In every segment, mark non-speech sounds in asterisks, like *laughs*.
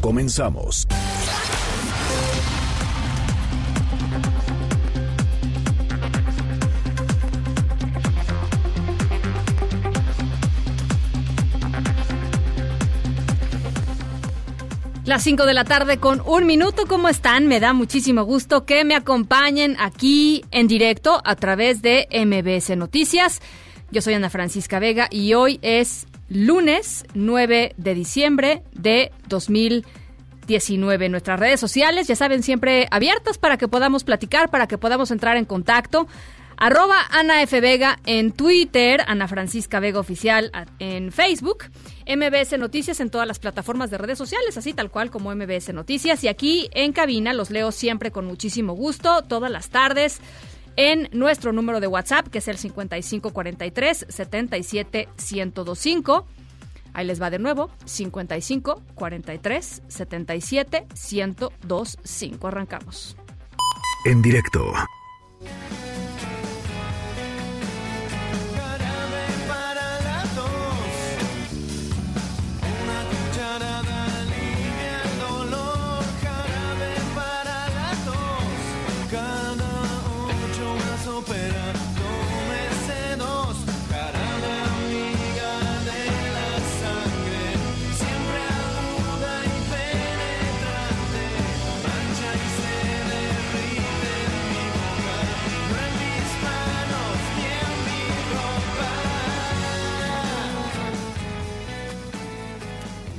Comenzamos. Las 5 de la tarde con un minuto, ¿cómo están? Me da muchísimo gusto que me acompañen aquí en directo a través de MBS Noticias. Yo soy Ana Francisca Vega y hoy es lunes 9 de diciembre de 2019. Nuestras redes sociales, ya saben, siempre abiertas para que podamos platicar, para que podamos entrar en contacto. Arroba Ana F. Vega en Twitter, Ana Francisca Vega Oficial en Facebook, MBS Noticias en todas las plataformas de redes sociales, así tal cual como MBS Noticias. Y aquí en cabina los leo siempre con muchísimo gusto, todas las tardes, en nuestro número de WhatsApp, que es el 5543 77 1025. Ahí les va de nuevo, 55 43 77 1025. Arrancamos. En directo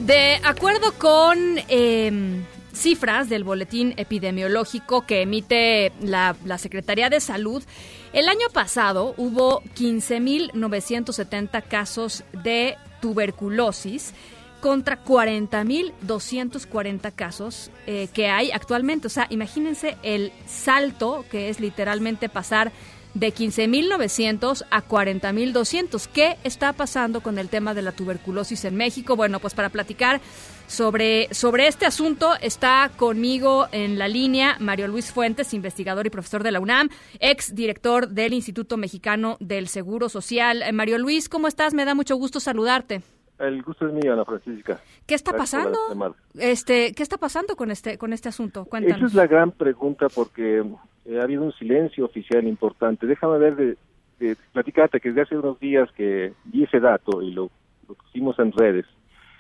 De acuerdo con eh, cifras del boletín epidemiológico que emite la, Secretaría de Salud, el año pasado hubo 15.970 casos de tuberculosis contra 40.240 casos eh, que hay actualmente. O sea, imagínense el salto que es literalmente pasar de 15.900 a 40.200. ¿Qué está pasando con el tema de la tuberculosis en México? Bueno, pues para platicar sobre, sobre este asunto está conmigo en la línea Mario Luis Fuentes, investigador y profesor de la UNAM, ex director del Instituto Mexicano del Seguro Social. Eh, Mario Luis, ¿cómo estás? Me da mucho gusto saludarte. El gusto es mío, Ana Francisca. ¿Qué está pasando? Este, ¿qué está pasando con este con este asunto? Cuéntanos. Esa es la gran pregunta porque eh, ha habido un silencio oficial importante. Déjame ver de, de platicarte que desde hace unos días que vi ese dato y lo, lo pusimos en redes.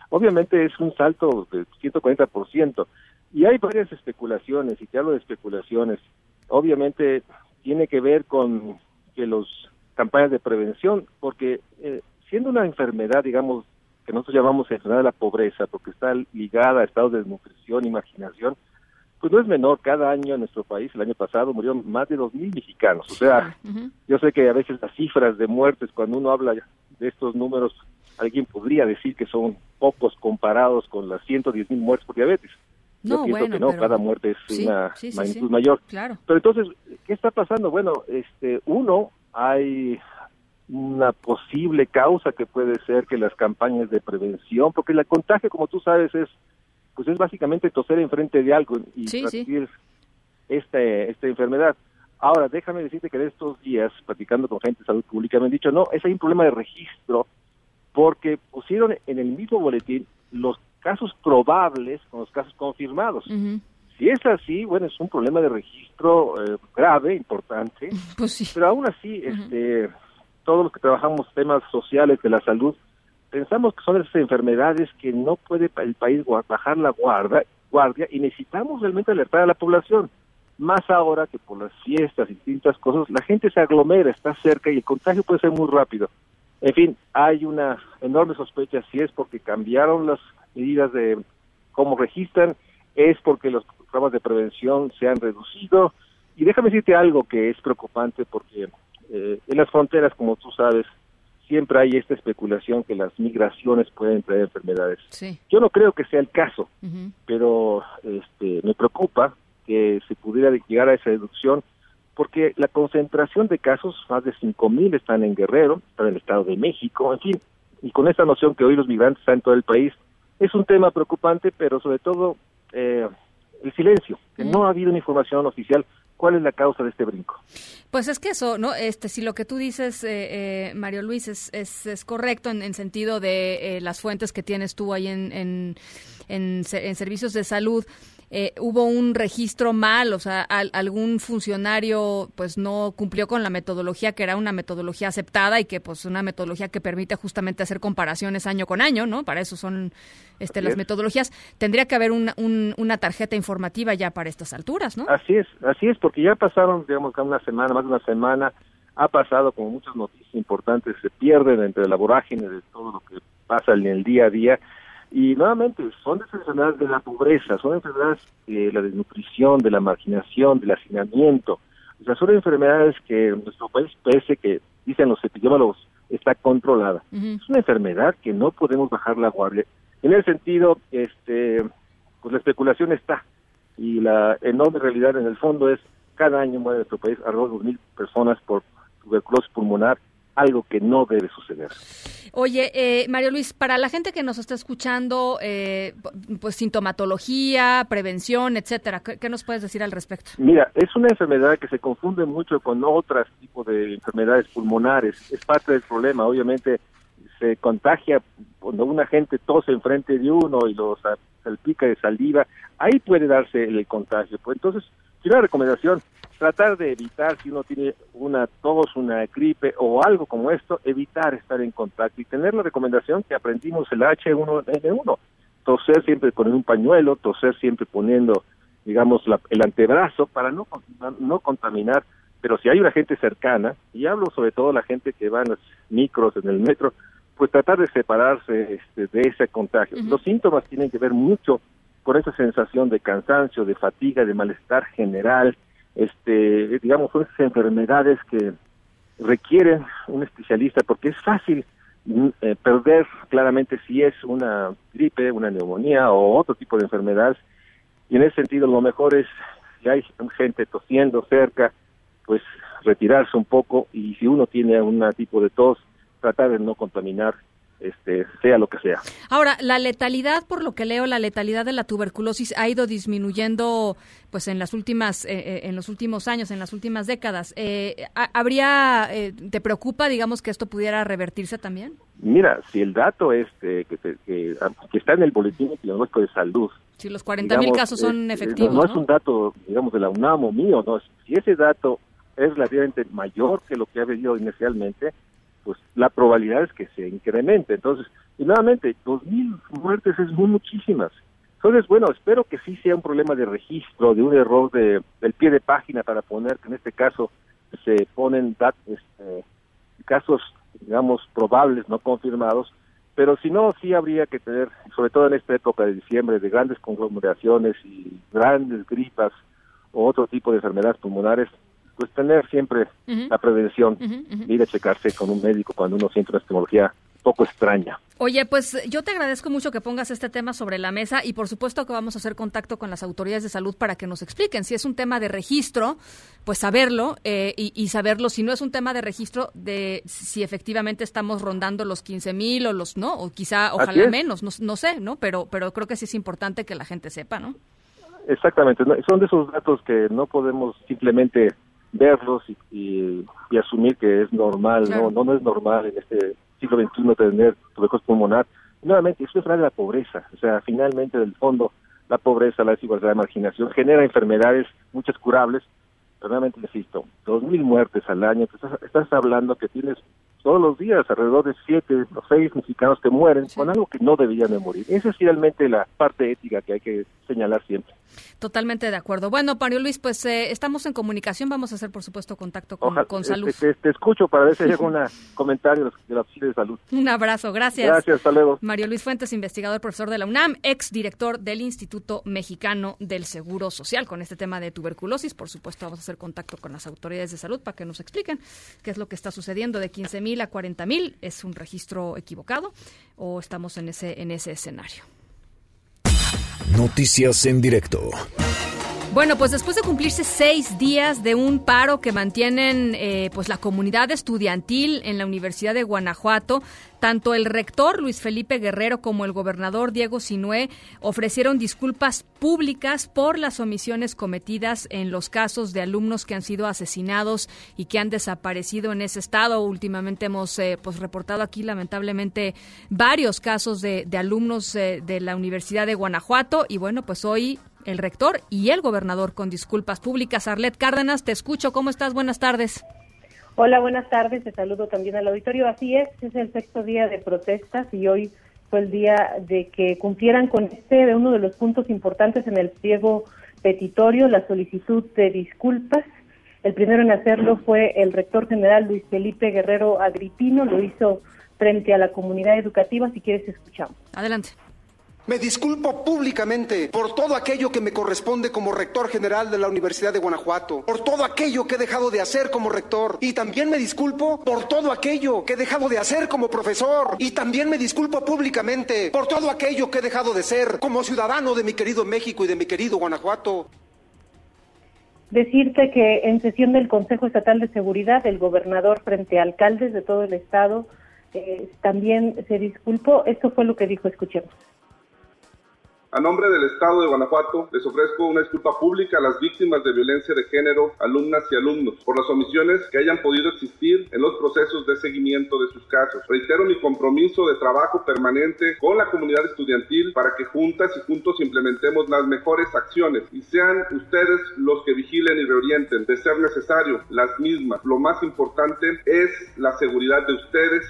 Obviamente es un salto de 140% y hay varias especulaciones y te hablo de especulaciones. Obviamente tiene que ver con que los campañas de prevención, porque eh, siendo una enfermedad, digamos, que nosotros llamamos enfermedad de la pobreza, porque está ligada a estados de desnutrición y marginación, pues no es menor. Cada año en nuestro país, el año pasado, murieron más de dos mil mexicanos. O sea, yo sé que a veces las cifras de muertes, cuando uno habla de estos números, alguien podría decir que son pocos comparados con las 110 mil muertes por diabetes. Yo No, pienso bueno, que no, pero- cada muerte es Sí, una sí, sí, magnitud mayor. Claro. Pero entonces, ¿qué está pasando? Bueno, este, uno, hay una posible causa que puede ser que las campañas de prevención, porque el contagio, como tú sabes, es pues es básicamente toser enfrente de algo y Sí, transmitir este, esta enfermedad. Ahora, déjame decirte que de estos días, platicando con gente de salud pública, me han dicho, no, es hay un problema de registro, porque pusieron en el mismo boletín los casos probables con los casos confirmados. Si es así, bueno, es un problema de registro eh, grave, importante, *laughs* Pues sí. pero aún así, este, todos los que trabajamos temas sociales de la salud, pensamos que son esas enfermedades que no puede el país bajar la guarda, guardia y necesitamos realmente alertar a la población. Más ahora que por las fiestas y distintas cosas, la gente se aglomera, está cerca y el contagio puede ser muy rápido. En fin, hay una enorme sospecha si es porque cambiaron las medidas de cómo registran, es porque los programas de prevención se han reducido. Y déjame decirte algo que es preocupante porque eh, en las fronteras, como tú sabes, siempre hay esta especulación que las migraciones pueden traer enfermedades. Sí. Yo no creo que sea el caso, pero este, me preocupa que se pudiera llegar a esa deducción porque la concentración de casos, más de 5.000 están en Guerrero, están en el Estado de México, en fin, y con esta noción que hoy los migrantes están en todo el país, es un tema preocupante, pero sobre todo eh, el silencio, que no ha habido una información oficial cuál es la causa de este brinco. Pues es que eso, ¿no? Este, si lo que tú dices, eh, eh, Mario Luis, es, es, es correcto en, en sentido de eh, las fuentes que tienes tú ahí en, en, en, se- en servicios de salud, eh, hubo un registro mal, o sea, al- algún funcionario pues no cumplió con la metodología que era una metodología aceptada y que pues una metodología que permite justamente hacer comparaciones año con año, ¿no? Para eso son este, las es. metodologías. Tendría que haber una, un- una tarjeta informativa ya para estas alturas, ¿no? Así es, así es, porque ya pasaron, digamos, que una semana, más de una semana, ha pasado como muchas noticias importantes, se pierden entre la vorágine de todo lo que pasa en el día a día. Y nuevamente, son enfermedades de la pobreza, son enfermedades de la desnutrición, de la marginación, del hacinamiento. O sea, son enfermedades que en nuestro país, pese que dicen los epidemiólogos, está controlada. Es una enfermedad que no podemos bajar la guardia. En ese sentido, este, pues la especulación está y la enorme realidad en el fondo es cada año muere en nuestro país alrededor de 2.000 personas por tuberculosis pulmonar, algo que no debe suceder. Oye, eh, Mario Luis, para la gente que nos está escuchando, eh, pues sintomatología, prevención, etcétera, ¿qué, qué nos puedes decir al respecto? Mira, es una enfermedad que se confunde mucho con otros tipos de enfermedades pulmonares. Es parte del problema. Obviamente se contagia cuando una gente tose enfrente de uno y lo sa- salpica de saliva. Ahí puede darse el contagio. Pues entonces, si una recomendación, tratar de evitar si uno tiene una tos, una gripe o algo como esto, evitar estar en contacto y tener la recomendación que aprendimos el H1N1. Toser siempre con un pañuelo, toser siempre poniendo digamos, la- el antebrazo para no, no contaminar, pero si hay una gente cercana, y hablo sobre todo la gente que va en los micros, en el metro, pues tratar de separarse este, de ese contagio. Los síntomas tienen que ver mucho con esa sensación de cansancio, de fatiga, de malestar general, este, digamos, son esas enfermedades que requieren un especialista porque es fácil mm, eh, perder claramente si es una gripe, una neumonía o otro tipo de enfermedad. Y en ese sentido lo mejor es, si hay gente tosiendo cerca, pues retirarse un poco y si uno tiene un tipo de tos, tratar de no contaminar, este, sea lo que sea. Ahora, la letalidad, por lo que leo, la letalidad de la tuberculosis ha ido disminuyendo, pues en las últimas, eh, eh, en los últimos años, en las últimas décadas. Eh, ha- ¿Habría, eh, te preocupa, digamos, que esto pudiera revertirse también? Mira, si el dato este que, que, que está en el boletín epidemiológico de salud Si los 40 mil casos son eh, efectivos, No, ¿no? es un dato, digamos, de la UNAM o mío, no. Si ese dato es relativamente mayor que lo que ha venido inicialmente, pues la probabilidad es que se incremente. Entonces, y nuevamente, dos mil muertes es muy muchísimas. Entonces, bueno, espero que sí sea un problema de registro, de un error de, del pie de página para poner que en este caso se ponen este, casos, digamos, probables, no confirmados, pero si no, sí habría que tener, sobre todo en esta época de diciembre, de grandes conglomeraciones y grandes gripas o otro tipo de enfermedades pulmonares, pues tener siempre la prevención ujú. de ir a checarse con un médico cuando uno siente una estemología poco extraña. Oye, pues yo te agradezco mucho que pongas este tema sobre la mesa y por supuesto que vamos a hacer contacto con las autoridades de salud para que nos expliquen. Si es un tema de registro, pues saberlo eh, y, y saberlo. Si no es un tema de registro, de si efectivamente estamos rondando los 15 mil o los no, o quizá ojalá menos, no, no sé, ¿no? Pero, pero creo que sí es importante que la gente sepa, ¿no? Exactamente, son de esos datos que no podemos simplemente verlos y, y- y asumir que es normal, Claro. no, no, no es normal en este siglo XXI tener tuberculosis pulmonar. Y nuevamente, eso es de la pobreza, o sea, finalmente del fondo la pobreza, la desigualdad, la marginación genera enfermedades, muchas curables, pero nuevamente insisto, dos mil muertes al año, estás, estás hablando que tienes todos los días alrededor de siete o seis mexicanos que mueren Sí. con algo que no deberían de morir. Esa es finalmente la parte ética que hay que señalar siempre. Totalmente de acuerdo. Bueno, Mario Luis, pues eh, estamos en comunicación. Vamos a hacer, por supuesto, contacto con, Ojalá- con este, salud. Te, te escucho para ver si hay *laughs* algún comentario de la- de la oficina de salud. Un abrazo, gracias. Gracias, hasta luego. Mario Luis Fuentes, investigador, profesor de la UNAM, ex director del Instituto Mexicano del Seguro Social, con este tema de tuberculosis. Por supuesto, vamos a hacer contacto con las autoridades de salud para que nos expliquen qué es lo que está sucediendo de 15 mil a 40 mil. ¿Es un registro equivocado o estamos en ese, en ese escenario? Noticias en directo. Bueno, pues después de cumplirse seis días de un paro que mantienen eh, pues la comunidad estudiantil en la Universidad de Guanajuato, tanto el rector Luis Felipe Guerrero como el gobernador Diego Sinué ofrecieron disculpas públicas por las omisiones cometidas en los casos de alumnos que han sido asesinados y que han desaparecido en ese estado. Últimamente hemos eh, pues reportado aquí lamentablemente varios casos de, alumnos eh, de la Universidad de Guanajuato y bueno, pues hoy el rector y el gobernador con disculpas públicas. Arlet Cárdenas, te escucho. ¿Cómo estás? Buenas tardes. Hola, buenas tardes. Te saludo también al auditorio. Así es, es el sexto día de protestas y hoy fue el día de que cumplieran con este de uno de los puntos importantes en el pliego petitorio, la solicitud de disculpas. El primero en hacerlo fue el rector general Luis Felipe Guerrero Agripino, lo hizo frente a la comunidad educativa. Si quieres, escuchamos. Adelante. Me disculpo públicamente por todo aquello que me corresponde como rector general de la Universidad de Guanajuato, por todo aquello que he dejado de hacer como rector y también me disculpo por todo aquello que he dejado de hacer como profesor y también me disculpo públicamente por todo aquello que he dejado de ser como ciudadano de mi querido México y de mi querido Guanajuato. Decirte que en sesión del Consejo Estatal de Seguridad, el gobernador frente a alcaldes de todo el estado eh, también se disculpó. Esto fue lo que dijo, escuchemos. A nombre del Estado de Guanajuato, les ofrezco una disculpa pública a las víctimas de violencia de género, alumnas y alumnos, por las omisiones que hayan podido existir en los procesos de seguimiento de sus casos. Reitero mi compromiso de trabajo permanente con la comunidad estudiantil para que juntas y juntos implementemos las mejores acciones y sean ustedes los que vigilen y reorienten de ser necesario las mismas. Lo más importante es la seguridad de ustedes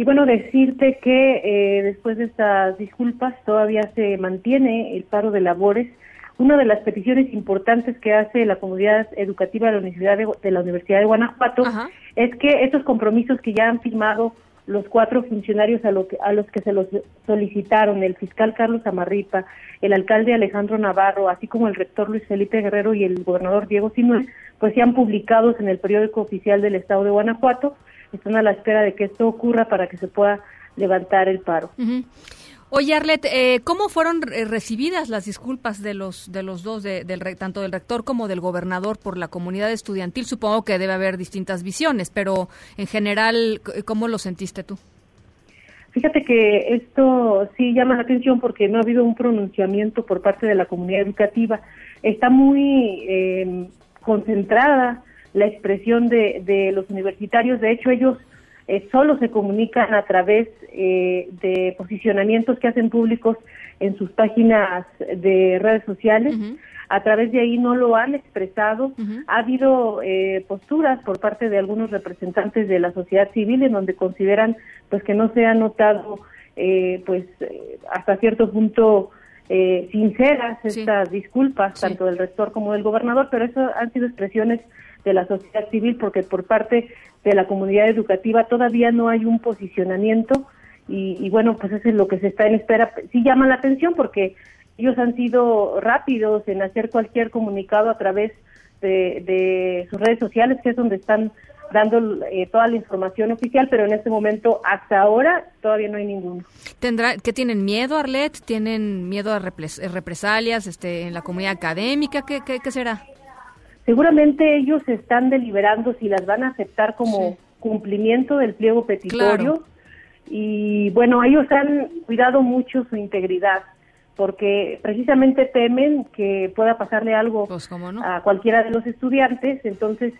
y bueno, decirte que eh, después de estas disculpas todavía se mantiene el paro de labores. Una de las peticiones importantes que hace la comunidad educativa de la Universidad de, la Universidad de Guanajuato es que estos compromisos que ya han firmado los cuatro funcionarios a, a los que se los solicitaron, el fiscal Carlos Amarripa, el alcalde Alejandro Navarro, así como el rector Luis Felipe Guerrero y el gobernador Diego Sinuel, pues sean publicados en el periódico oficial del Estado de Guanajuato están a la espera de que esto ocurra para que se pueda levantar el paro. Oye, Arlet, eh, ¿cómo fueron recibidas las disculpas de los de los dos, del, tanto del rector como del gobernador por la comunidad estudiantil? Supongo que debe haber distintas visiones, pero en general, ¿cómo lo sentiste tú? Fíjate que esto sí llama la atención porque no ha habido un pronunciamiento por parte de la comunidad educativa. Está muy eh, concentrada la expresión de, de los universitarios. De hecho, ellos eh, solo se comunican a través eh, de posicionamientos que hacen públicos en sus páginas de redes sociales. A través de ahí no lo han expresado. Ha habido eh, posturas por parte de algunos representantes de la sociedad civil en donde consideran pues que no se ha notado pues hasta cierto punto sinceras estas disculpas tanto del rector como del gobernador, pero eso han sido expresiones de la sociedad civil, porque por parte de la comunidad educativa todavía no hay un posicionamiento y, bueno, pues eso es lo que se está en espera. Sí llama la atención porque ellos han sido rápidos en hacer cualquier comunicado a través de, sus redes sociales, que es donde están dando eh, toda la información oficial, pero en este momento, hasta ahora, todavía no hay ninguno. ¿Tendrá, ¿Qué tienen miedo, Arlet? ¿Tienen miedo a represalias este, en la comunidad académica? ¿Qué, qué, qué será? Seguramente ellos están deliberando si las van a aceptar como cumplimiento del pliego petitorio. Y bueno, ellos han cuidado mucho su integridad porque precisamente temen que pueda pasarle algo pues, a cualquiera de los estudiantes, entonces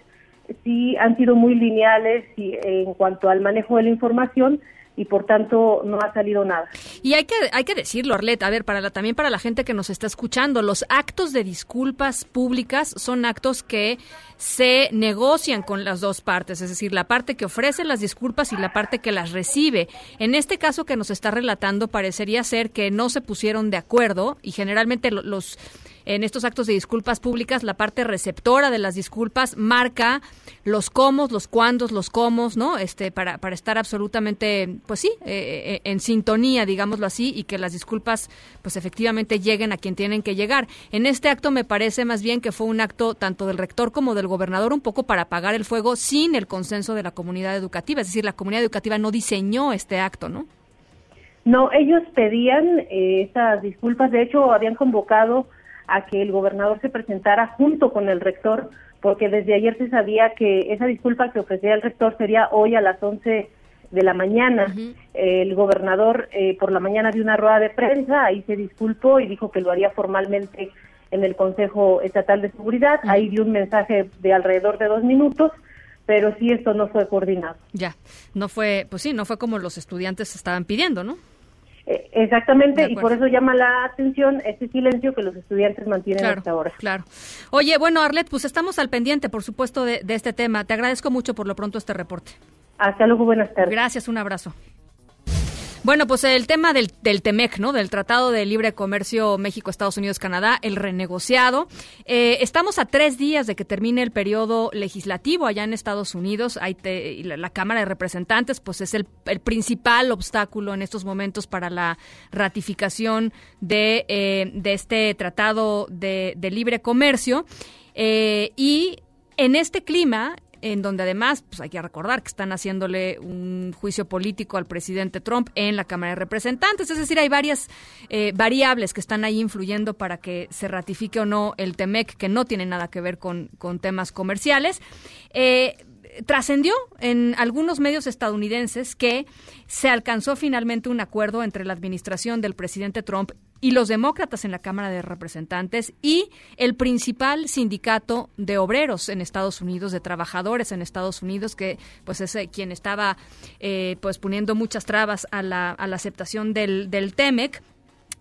sí han sido muy lineales y, en cuanto al manejo de la información y por tanto no ha salido nada. Y hay que hay que decirlo, Arlet, a ver, para la, también para la gente que nos está escuchando, los actos de disculpas públicas son actos que se negocian con las dos partes, es decir, la parte que ofrece las disculpas y la parte que las recibe. En este caso que nos está relatando parecería ser que no se pusieron de acuerdo y generalmente los en estos actos de disculpas públicas, la parte receptora de las disculpas marca los cómo, los cuándos, los cómo, ¿no? Este, para, para estar absolutamente, pues sí, eh, eh, en sintonía, digámoslo así, y que las disculpas, pues efectivamente lleguen a quien tienen que llegar. En este acto me parece más bien que fue un acto tanto del rector como del gobernador un poco para apagar el fuego sin el consenso de la comunidad educativa. Es decir, la comunidad educativa no diseñó este acto, ¿no? No, ellos pedían eh, esas disculpas. De hecho, habían convocado a que el gobernador se presentara junto con el rector, porque desde ayer se sabía que esa disculpa que ofrecía el rector sería hoy a las 11 de la mañana. El gobernador eh, por la mañana dio una rueda de prensa, ahí se disculpó y dijo que lo haría formalmente en el Consejo Estatal de Seguridad. Ahí dio un mensaje de alrededor de dos minutos pero sí esto no fue coordinado. Ya, no fue, pues sí, no fue como los estudiantes estaban pidiendo, ¿no? Eh, exactamente, y por eso llama la atención ese silencio que los estudiantes mantienen hasta ahora. Claro. Oye, bueno, Arlet, pues estamos al pendiente, por supuesto, de, de este tema. Te agradezco mucho por lo pronto este reporte. Hasta luego, buenas tardes. Gracias, un abrazo. Bueno, pues el tema del, del TEMEC, ¿no? Del Tratado de Libre Comercio México, Estados Unidos, Canadá, el renegociado. Eh, estamos a tres días de que termine el periodo legislativo allá en Estados Unidos. Hay la, Cámara de Representantes, pues es el, principal obstáculo en estos momentos para la ratificación de, eh, de este Tratado de, Libre Comercio. Eh, y en este clima, en donde además, pues hay que recordar que están haciéndole un juicio político al presidente Trump en la Cámara de Representantes. Es decir, hay varias eh, variables que están ahí influyendo para que se ratifique o no el TEMEC, que no tiene nada que ver con, con temas comerciales. Eh, trascendió en algunos medios estadounidenses que se alcanzó finalmente un acuerdo entre la administración del presidente Trump y los demócratas en la Cámara de Representantes y el principal sindicato de obreros en Estados Unidos, de trabajadores en Estados Unidos, que pues es eh, quien estaba eh, pues poniendo muchas trabas a la, a la aceptación del, del TEMEC.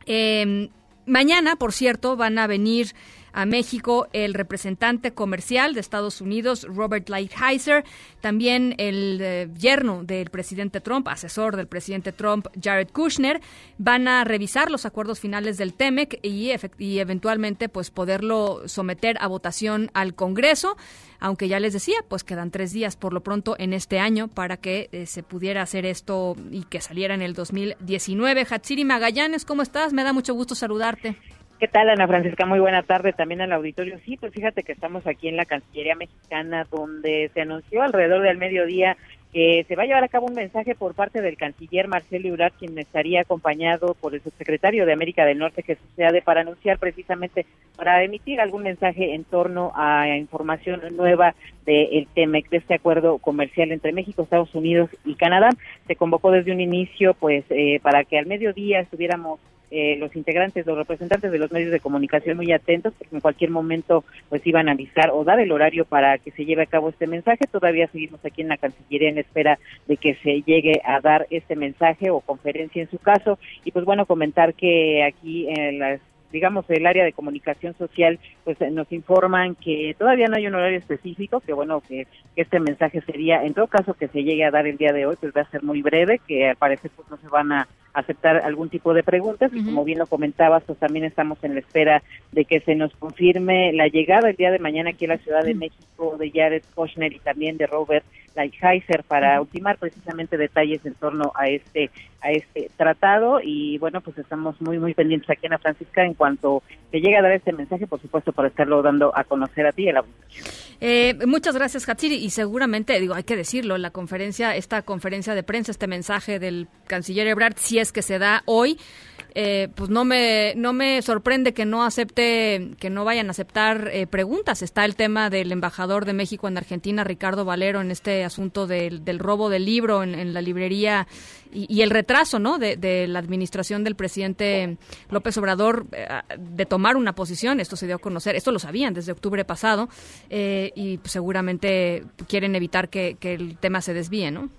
Em, mañana, por cierto, van a venir a México el representante comercial de Estados Unidos, Robert Lighthizer, también el eh, yerno del presidente Trump, asesor del presidente Trump, Jared Kushner, van a revisar los acuerdos finales del TEMEC y, y eventualmente pues poderlo someter a votación al Congreso, aunque ya les decía, pues quedan tres días por lo pronto en este año para que eh, se pudiera hacer esto y que saliera en el 2019. Hatsiri Magallanes, ¿cómo estás? Me da mucho gusto saludarte. ¿Qué tal, Ana Francisca? Muy buena tarde también al auditorio. Sí, pues fíjate que estamos aquí en la Cancillería Mexicana, donde se anunció alrededor del mediodía que se va a llevar a cabo un mensaje por parte del canciller Marcelo Ebrard, quien estaría acompañado por el subsecretario de América del Norte, Jesús Seade, para anunciar precisamente, para emitir algún mensaje en torno a información nueva del TEMEC, de este acuerdo comercial entre México, Estados Unidos y Canadá. Se convocó desde un inicio, pues, eh, para que al mediodía estuviéramos eh, los integrantes, los representantes de los medios de comunicación muy atentos, porque en cualquier momento pues iban a avisar o dar el horario para que se lleve a cabo este mensaje. Todavía seguimos aquí en la Cancillería en espera de que se llegue a dar este mensaje o conferencia en su caso. Y pues bueno, comentar que aquí en las digamos, el área de comunicación social, pues eh, nos informan que todavía no hay un horario específico, que bueno, que, este mensaje sería, en todo caso que se llegue a dar el día de hoy, pues va a ser muy breve, que al parecer pues no se van a aceptar algún tipo de preguntas. Y como bien lo comentabas, pues también estamos en la espera de que se nos confirme la llegada el día de mañana aquí a la Ciudad de México de Jared Kushner y también de Robert Lighthizer para ultimar precisamente detalles en torno a este a este tratado. Y bueno pues estamos muy muy pendientes aquí en la Francisca en cuanto se llegue a dar este mensaje por supuesto para estarlo dando a conocer a ti y a la eh, muchas gracias Hatsiri y seguramente digo hay que decirlo la conferencia esta conferencia de prensa este mensaje del canciller Ebrard si es que se da hoy eh, pues no me no me sorprende que no acepte que no vayan a aceptar eh, preguntas. Está el tema del embajador de México en Argentina Ricardo Valero en este asunto del, del robo del libro en, la librería y, el retraso no de, la administración del presidente López Obrador eh, de tomar una posición. Esto se dio a conocer esto lo sabían desde octubre pasado y pues, seguramente quieren evitar que, que el tema se desvíe no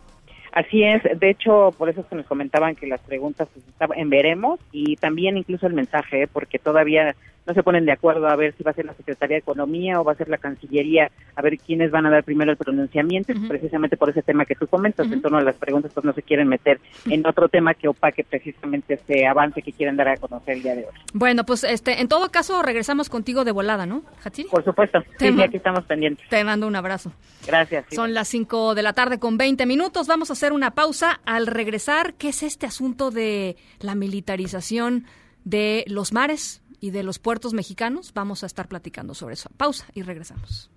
Así es, de hecho, por eso se nos comentaban que las preguntas pues, en veremos y también incluso el mensaje, ¿eh? porque todavía no se ponen de acuerdo a ver si va a ser la Secretaría de Economía o va a ser la Cancillería, a ver quiénes van a dar primero el pronunciamiento, precisamente por ese tema que tú comentas, en torno a las preguntas, pues no se quieren meter en otro tema que opaque precisamente este avance que quieren dar a conocer el día de hoy. Bueno, pues este, en todo caso regresamos contigo de volada, ¿no, Hatsiri? Por supuesto, sí, aquí estamos pendientes. Te mando un abrazo. Gracias. Son las 5 de la tarde con 20 minutos, vamos a hacer una pausa. Al regresar, ¿qué es este asunto de la militarización de los mares? Y de los puertos mexicanos, vamos a estar platicando sobre eso. Pausa y regresamos.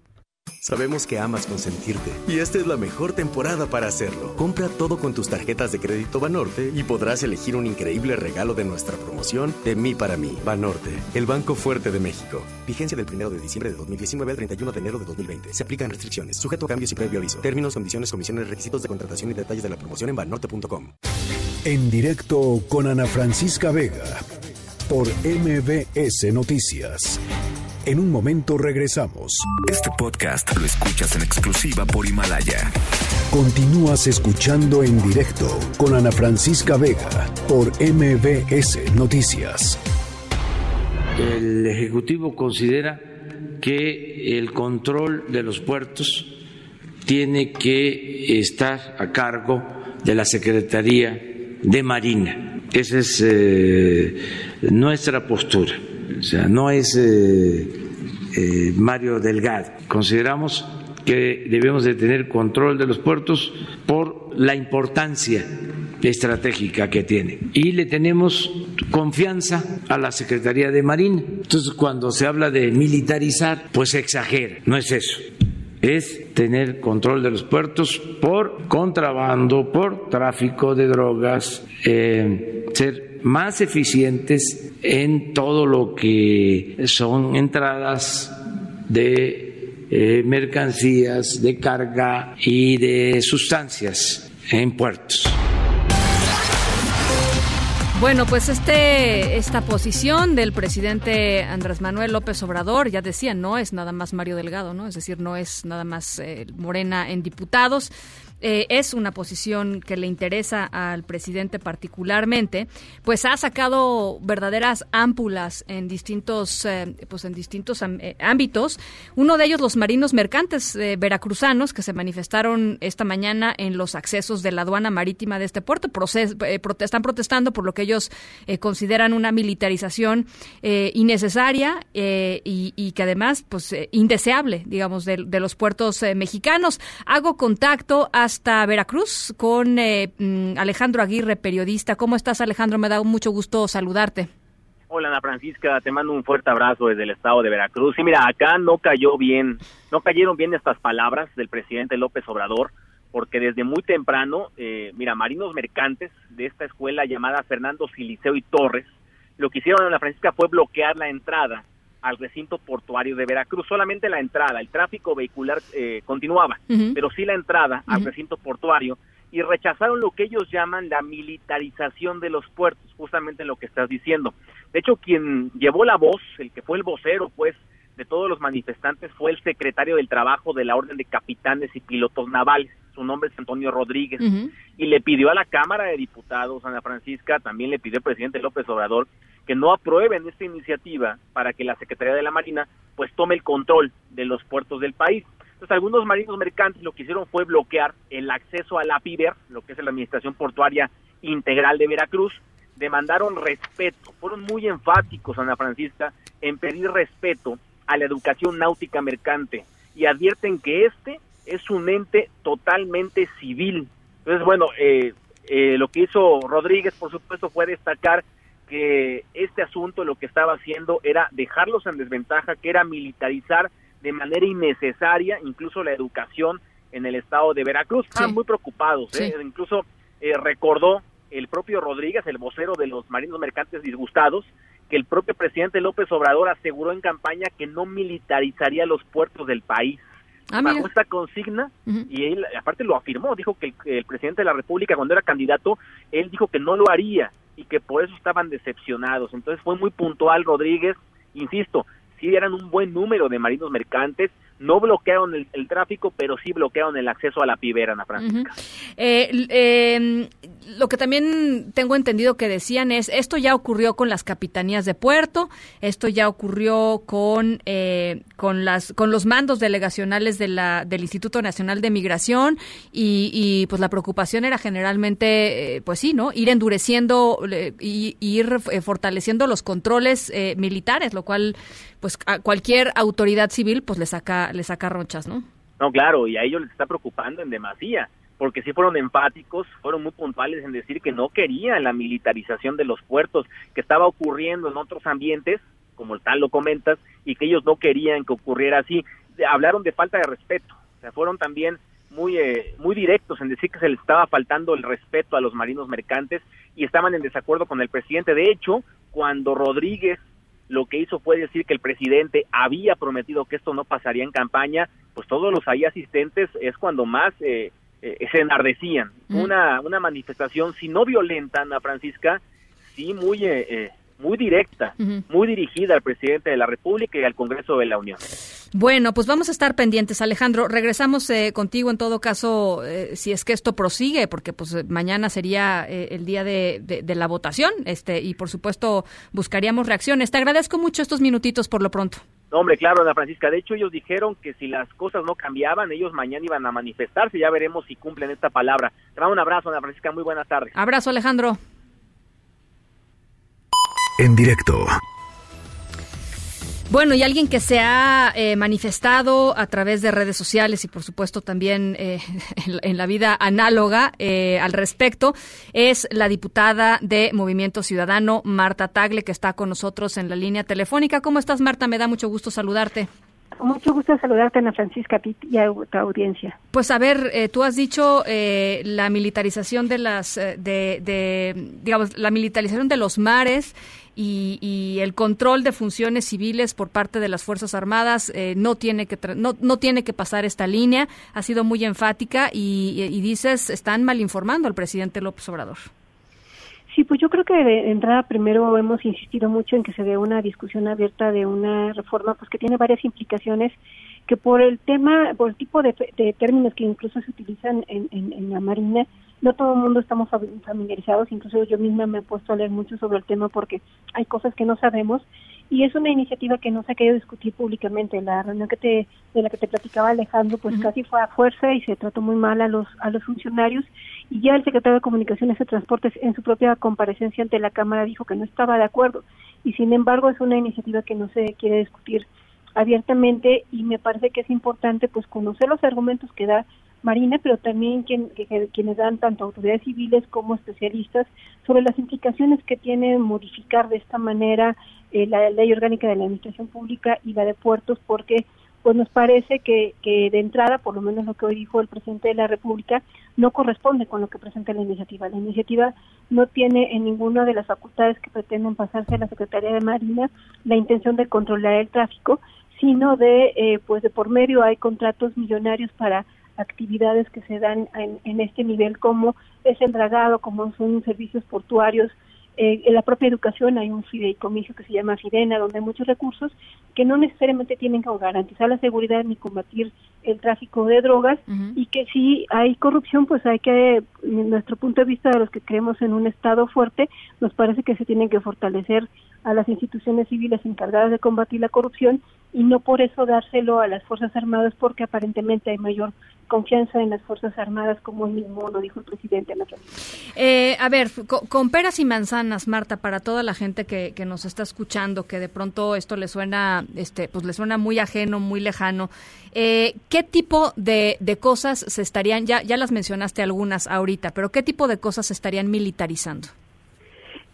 Sabemos que amas consentirte y esta es la mejor temporada para hacerlo. Compra todo con tus tarjetas de crédito Banorte y podrás elegir un increíble regalo de nuestra promoción de mí para mí. Banorte, el banco fuerte de México. Vigencia del 1 de diciembre de 2019 al 31 de enero de 2020. Se aplican restricciones, sujeto a cambios y previo aviso. Términos, condiciones, comisiones, requisitos de contratación y detalles de la promoción en banorte.com. En directo con Ana Francisca Vega por MBS Noticias. En un momento regresamos. Este podcast lo escuchas en exclusiva por Himalaya. Continúas escuchando en directo con Ana Francisca Vega por MBS Noticias. El Ejecutivo considera que el control de los puertos tiene que estar a cargo de la Secretaría de Marina esa es eh, nuestra postura. O sea, no es eh, eh, Mario Delgado. Consideramos que debemos de tener control de los puertos por la importancia estratégica que tiene. Y le tenemos confianza a la Secretaría de Marina. Entonces, cuando se habla de militarizar, pues exagera. No es eso es tener control de los puertos por contrabando, por tráfico de drogas, ser más eficientes en todo lo que son entradas de eh, mercancías, de carga y de sustancias en puertos. Bueno, pues este esta posición del presidente Andrés Manuel López Obrador, ya decía, no es nada más Mario Delgado, ¿no? Es decir, no es nada más eh, Morena en diputados. Eh, es una posición que le interesa al presidente particularmente, pues ha sacado verdaderas ámpulas en distintos, eh, pues en distintos eh, ámbitos. Uno de ellos, los marinos mercantes veracruzanos que se manifestaron esta mañana en los accesos de la aduana marítima de este puerto, están protestando por lo que ellos consideran una militarización innecesaria y, que además, pues, indeseable, digamos, de, de los puertos mexicanos. Hago contacto a hasta Veracruz con eh, mm, Alejandro Aguirre, periodista. ¿Cómo estás, Alejandro? Me da mucho gusto saludarte. Hola, Ana Francisca, te mando un fuerte abrazo desde el estado de Veracruz. Y mira, acá no cayó bien, no cayeron bien estas palabras del presidente López Obrador, porque desde muy temprano, eh, mira, marinos mercantes de esta escuela llamada Fernando Siliceo y Torres, lo que hicieron, Ana Francisca, fue bloquear la entrada al recinto portuario de Veracruz, solamente la entrada, el tráfico vehicular eh, continuaba, pero sí la entrada al recinto portuario y rechazaron lo que ellos llaman la militarización de los puertos, justamente en lo que estás diciendo. De hecho, quien llevó la voz, el que fue el vocero, pues, de todos los manifestantes fue el secretario del Trabajo de la Orden de Capitanes y Pilotos Navales, su nombre es Antonio Rodríguez, y le pidió a la Cámara de Diputados, Ana Francisca, también le pidió al presidente López Obrador, que no aprueben esta iniciativa para que la Secretaría de la Marina pues tome el control de los puertos del país. Entonces algunos marinos mercantes lo que hicieron fue bloquear el acceso a la PIBER, lo que es la Administración Portuaria Integral de Veracruz, demandaron respeto, fueron muy enfáticos, Ana Francisca, en pedir respeto a la educación náutica mercante y advierten que este es un ente totalmente civil. Entonces, bueno, eh, eh, lo que hizo Rodríguez, por supuesto, fue destacar que este asunto lo que estaba haciendo era dejarlos en desventaja, que era militarizar de manera innecesaria incluso la educación en el estado de Veracruz. Estaban muy preocupados, ¿eh? incluso eh, recordó el propio Rodríguez, el vocero de los marinos mercantes disgustados, que el propio presidente López Obrador aseguró en campaña que no militarizaría los puertos del país. Ah, bajo esta consigna, y él aparte lo afirmó, dijo que el, presidente de la República cuando era candidato, él dijo que no lo haría y que por eso estaban decepcionados. Entonces fue muy puntual Rodríguez, insisto, sí eran un buen número de marinos mercantes, no bloquearon el, tráfico, pero sí bloquearon el acceso a la pibera, Ana Francisca. Eh, em, lo que también tengo entendido que decían es, esto ya ocurrió con las capitanías de puerto, esto ya ocurrió con, eh, con, las, con los mandos delegacionales de la, del Instituto Nacional de Migración y, pues la preocupación era generalmente, eh, pues sí, ¿no? Ir endureciendo y ir fortaleciendo los controles militares, lo cual pues a cualquier autoridad civil pues le saca le saca ¿no? No, claro, y a ellos les está preocupando en demasía, porque sí fueron enfáticos, fueron muy puntuales en decir que no querían la militarización de los puertos que estaba ocurriendo en otros ambientes, como tal lo comentas, y que ellos no querían que ocurriera así. Hablaron de falta de respeto, o sea, fueron también muy eh, muy directos en decir que se les estaba faltando el respeto a los marinos mercantes y estaban en desacuerdo con el presidente. De hecho, cuando Rodríguez lo que hizo fue decir que el presidente había prometido que esto no pasaría en campaña, pues todos los ahí asistentes es cuando más eh, eh, se enardecían. Una, una manifestación, si no violenta, Ana Francisca, sí muy eh, muy directa, muy dirigida al presidente de la República y al Congreso de la Unión. Bueno, pues vamos a estar pendientes, Alejandro. Regresamos eh, contigo en todo caso, eh, si es que esto prosigue, porque pues mañana sería eh, el día de, de, la votación, este y por supuesto buscaríamos reacciones. Te agradezco mucho estos minutitos por lo pronto. hombre, claro, Ana Francisca. De hecho, ellos dijeron que si las cosas no cambiaban, ellos mañana iban a manifestarse. Ya veremos si cumplen esta palabra. Te mando un abrazo, Ana Francisca. Muy buenas tardes. Abrazo, Alejandro en directo. Bueno, y alguien que se ha eh, manifestado a través de redes sociales y por supuesto también eh, *laughs* en, la vida análoga eh, al respecto es la diputada de Movimiento Ciudadano, Marta Tagle, que está con nosotros en la línea telefónica. ¿Cómo estás, Marta? Me da mucho gusto saludarte. Mucho gusto saludarte, Ana Francisca y a tu audiencia. Pues a ver, eh, tú has dicho eh, la militarización de las, eh, de, digamos, la militarización de los mares y, el control de funciones civiles por parte de las Fuerzas Armadas no tiene que no, no tiene que pasar esta línea. Ha sido muy enfática y, y dices están mal informando al presidente López Obrador. Sí, pues yo creo que de entrada primero hemos insistido mucho en que se dé una discusión abierta de una reforma pues que tiene varias implicaciones que por el tema, por el tipo de, términos que incluso se utilizan en, en, la Marina, no todo el mundo estamos familiarizados, incluso yo misma me he puesto a leer mucho sobre el tema porque hay cosas que no sabemos y es una iniciativa que no se ha querido discutir públicamente. La reunión que te, de la que te platicaba Alejandro, pues casi fue a fuerza y se trató muy mal a los, a los funcionarios y ya el secretario de Comunicaciones y Transportes en su propia comparecencia ante la Cámara dijo que no estaba de acuerdo y sin embargo es una iniciativa que no se quiere discutir abiertamente y me parece que es importante pues conocer los argumentos que da Marina, pero también quien, quienes dan tanto autoridades civiles como especialistas sobre las implicaciones que tiene modificar de esta manera eh, la ley orgánica de la administración pública y la de puertos, porque pues nos parece que, que de entrada, por lo menos lo que hoy dijo el presidente de la República, no corresponde con lo que presenta la iniciativa. La iniciativa no tiene en ninguna de las facultades que pretenden pasarse a la Secretaría de Marina la intención de controlar el tráfico, sino de, eh, pues de por medio hay contratos millonarios para actividades que se dan en, en este nivel, como es el dragado, como son servicios portuarios, eh, en la propia educación hay un fideicomiso que se llama Fidena, donde hay muchos recursos que no necesariamente tienen que garantizar la seguridad ni combatir el tráfico de drogas y que si hay corrupción, pues hay que, en nuestro punto de vista de los que creemos en un Estado fuerte, nos parece que se tienen que fortalecer a las instituciones civiles encargadas de combatir la corrupción y no por eso dárselo a las Fuerzas Armadas porque aparentemente hay mayor confianza en las Fuerzas Armadas, como mismo lo dijo el presidente. Eh, a ver, con, peras y manzanas, Marta, para toda la gente que, que, nos está escuchando, que de pronto esto le suena, este, pues le suena muy ajeno, muy lejano, eh, ¿qué tipo de, de cosas se estarían, ya, ya las mencionaste algunas ahorita, pero qué tipo de cosas se estarían militarizando?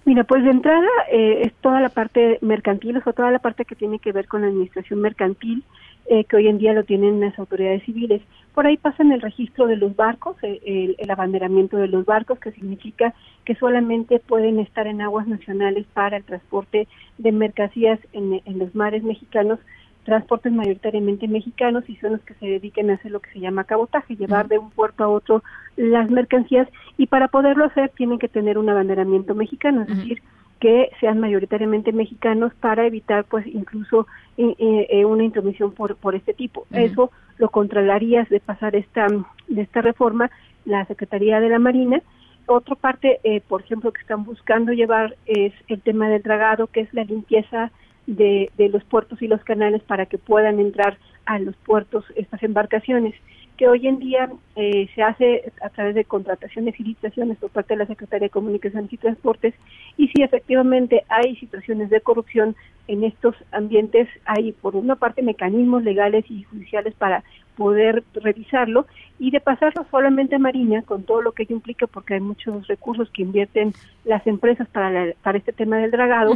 Mira, pues de entrada eh, es toda la parte mercantil, o sea, toda la parte que tiene que ver con la administración mercantil, eh, que hoy en día lo tienen las autoridades civiles. Por ahí pasan el registro de los barcos, eh, el, abanderamiento de los barcos, que significa que solamente pueden estar en aguas nacionales para el transporte de mercancías en los mares mexicanos transportes mayoritariamente mexicanos y son los que se dediquen a hacer lo que se llama cabotaje, llevar de un puerto a otro las mercancías y para poderlo hacer tienen que tener un abanderamiento mexicano, es decir, que sean mayoritariamente mexicanos para evitar pues incluso eh, una intromisión por, por este tipo. Eso lo controlaría de pasar esta, de esta reforma la Secretaría de la Marina. Otra parte, eh, por ejemplo, que están buscando llevar es el tema del dragado, que es la limpieza de, de los puertos y los canales para que puedan entrar a los puertos estas embarcaciones que hoy en día eh, se hace a través de contrataciones y licitaciones por parte de la Secretaría de Comunicaciones y Transportes y si efectivamente hay situaciones de corrupción en estos ambientes, hay por una parte mecanismos legales y judiciales para poder revisarlo y de pasarlo solamente a Marina con todo lo que ello implica porque hay muchos recursos que invierten las empresas para, para este tema del dragado,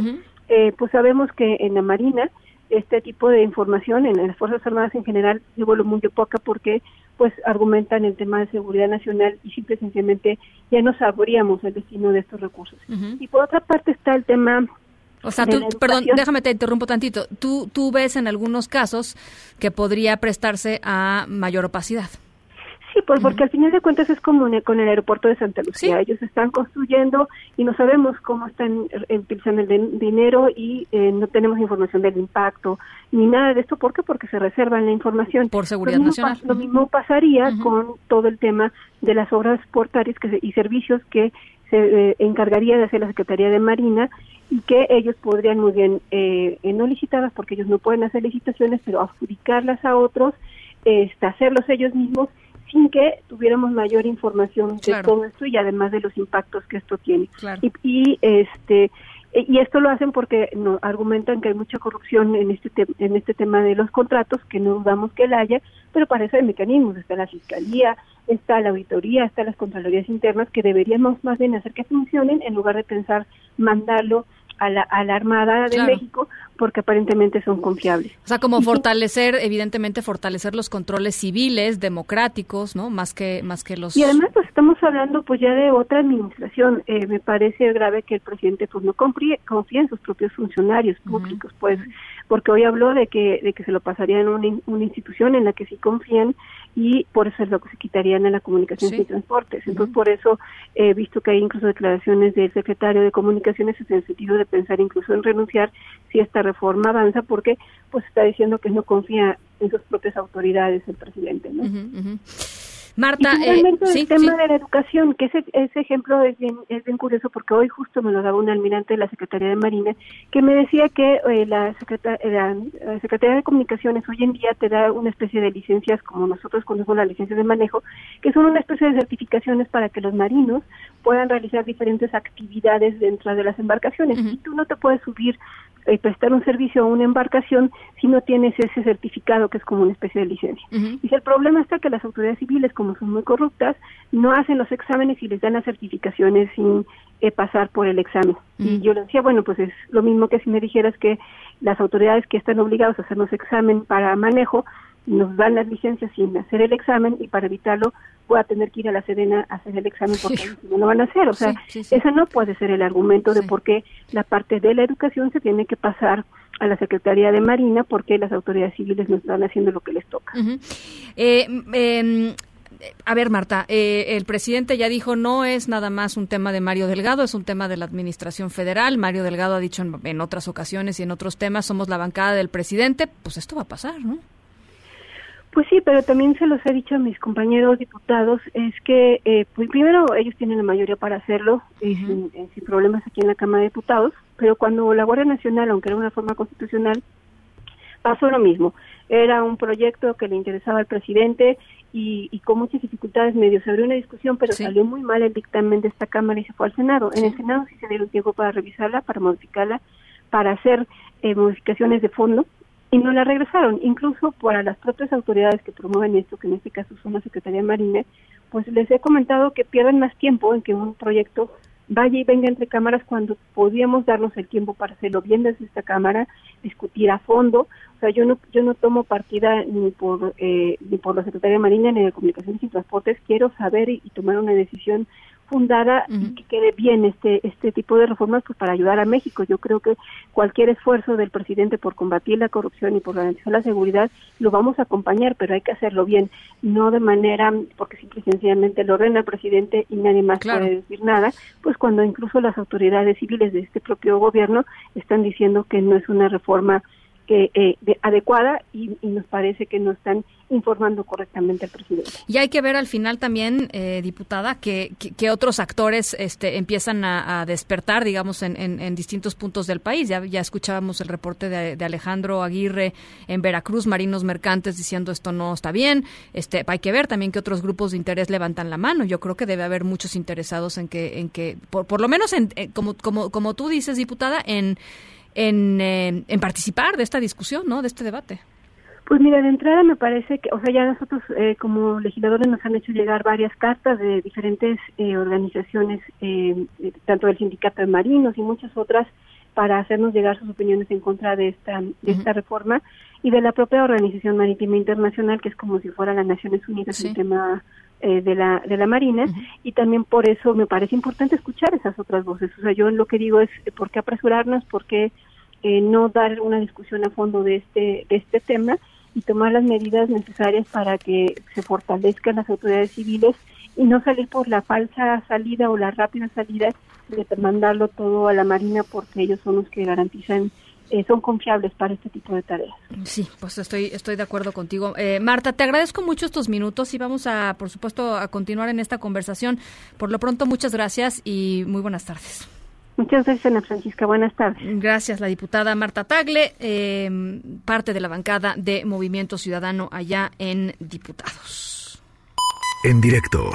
eh, pues sabemos que en la Marina este tipo de información en las Fuerzas Armadas en general se vuelve muy poca porque pues argumentan el tema de seguridad nacional y simple sencillamente ya no sabríamos el destino de estos recursos. Y por otra parte está el tema o sea, tú, perdón, déjame te interrumpo tantito. Tú, tú ves en algunos casos que podría prestarse a mayor opacidad. Sí, pues porque al final de cuentas es como con el aeropuerto de Santa Lucía. Ellos están construyendo y no sabemos cómo están utilizando el dinero y eh, no tenemos información del impacto ni nada de esto. ¿Por qué? Porque se reservan la información. Por seguridad nacional. Lo mismo pasaría con todo el tema de las obras portarias que y servicios que se eh, encargaría de hacer la Secretaría de Marina y que ellos podrían muy bien eh, no licitadas porque ellos no pueden hacer licitaciones, pero adjudicarlas a otros, este, hacerlos ellos mismos sin que tuviéramos mayor información de todo esto y además de los impactos que esto tiene. Y, este y esto lo hacen porque no, argumentan que hay mucha corrupción en este en este tema de los contratos, que no dudamos que la haya, pero para eso hay mecanismos, está la fiscalía, está la auditoría, está las contralorías internas que deberíamos más bien hacer que funcionen en lugar de pensar mandarlo a la, a la Armada de México porque aparentemente son confiables. O sea, como fortalecer, evidentemente fortalecer los controles civiles, democráticos, ¿no? Más que más que los Y además pues estamos hablando pues ya de otra administración. Eh, me parece grave que el presidente pues no confíe, en sus propios funcionarios públicos, pues porque hoy habló de que de que se lo pasaría en una, una institución en la que sí confían y por eso es lo que se quitarían a la comunicación y transportes. Entonces, por eso he visto que hay incluso declaraciones del secretario de Comunicaciones en el sentido de pensar incluso en renunciar si esta reforma avanza, porque pues está diciendo que no confía en sus propias autoridades el presidente. ¿no? Marta, y eh, el tema de la educación, que ese, ese ejemplo es bien, es bien curioso porque hoy justo me lo daba un almirante de la Secretaría de Marina que me decía que eh, la, la, Secretaría de Comunicaciones hoy en día te da una especie de licencias como nosotros conocemos las licencias de manejo, que son una especie de certificaciones para que los marinos puedan realizar diferentes actividades dentro de las embarcaciones. Y tú no te puedes subir y prestar un servicio a una embarcación si no tienes ese certificado que es como una especie de licencia. Y el problema está que las autoridades civiles, como son muy corruptas, no hacen los exámenes y les dan las certificaciones sin eh, pasar por el examen. Y yo le decía, bueno, pues es lo mismo que si me dijeras que las autoridades que están obligadas a hacernos examen para manejo nos dan las licencias sin hacer el examen y para evitarlo pueda tener que ir a la Sedena a hacer el examen porque no lo van a hacer. O sea, ese no puede ser el argumento de por qué la parte de la educación se tiene que pasar a la Secretaría de Marina porque las autoridades civiles no están haciendo lo que les toca. Eh, em, a ver, Marta, eh, el presidente ya dijo no es nada más un tema de Mario Delgado, es un tema de la Administración Federal. Mario Delgado ha dicho en, en otras ocasiones y en otros temas somos la bancada del presidente. Pues esto va a pasar, ¿no? Pues sí, pero también se los he dicho a mis compañeros diputados, es que eh, pues primero ellos tienen la mayoría para hacerlo sin, problemas aquí en la Cámara de Diputados, pero cuando la Guardia Nacional, aunque era una forma constitucional, pasó lo mismo. Era un proyecto que le interesaba al presidente y, con muchas dificultades medio se abrió una discusión, pero salió muy mal el dictamen de esta Cámara y se fue al Senado. En el Senado sí se dieron tiempo para revisarla, para modificarla, para hacer eh, modificaciones de fondo y no la regresaron. Incluso para las propias autoridades que promueven esto, que en este caso son la Secretaría de Marina, pues les he comentado que pierden más tiempo en que un proyecto vaya y venga entre cámaras cuando podíamos darnos el tiempo para hacerlo bien desde esta cámara, discutir a fondo. O sea, yo no yo no tomo partida ni por eh, ni por la Secretaría de Marina ni de Comunicaciones y Transportes. Quiero saber y tomar una decisión fundada y que quede bien este este tipo de reformas pues para ayudar a México. Yo creo que cualquier esfuerzo del presidente por combatir la corrupción y por garantizar la seguridad lo vamos a acompañar, pero hay que hacerlo bien, no de manera porque simple y sencillamente lo ordena el presidente y nadie más puede decir nada, pues cuando incluso las autoridades civiles de este propio gobierno están diciendo que no es una reforma que eh, adecuada y, nos parece que no están informando correctamente al presidente. Y hay que ver al final también, eh, diputada, que, que, otros actores este, empiezan a, despertar, digamos, en, en, distintos puntos del país. Ya, ya escuchábamos el reporte de, Alejandro Aguirre en Veracruz, marinos mercantes, diciendo esto no está bien. Este, hay que ver también que otros grupos de interés levantan la mano. Yo creo que debe haber muchos interesados en que, en que por, por lo menos, en, eh, como, como, como tú dices, diputada, en en, eh, en participar de esta discusión, ¿no? De este debate. Pues mira, de entrada me parece que, o sea, ya nosotros eh, como legisladores nos han hecho llegar varias cartas de diferentes eh, organizaciones, tanto del Sindicato de Marinos y muchas otras, para hacernos llegar sus opiniones en contra de esta, de esta reforma y de la propia Organización Marítima Internacional, que es como si fuera las Naciones Unidas en el tema de la de la marina y también por eso me parece importante escuchar esas otras voces. O sea yo lo que digo es por qué apresurarnos por qué eh, no dar una discusión a fondo de este, de este tema y tomar las medidas necesarias para que se fortalezcan las autoridades civiles y no salir por la falsa salida o la rápida salida de mandarlo todo a la Marina porque ellos son los que garantizan eh, son confiables para este tipo de tareas. Sí, pues estoy estoy de acuerdo contigo. Eh, Marta, te agradezco mucho estos minutos y vamos a, por supuesto, a continuar en esta conversación. Por lo pronto, muchas gracias y muy buenas tardes. Muchas gracias, Ana Francisca. Buenas tardes. Gracias, la diputada Marta Tagle, eh, parte de la bancada de Movimiento Ciudadano allá en Diputados. En directo.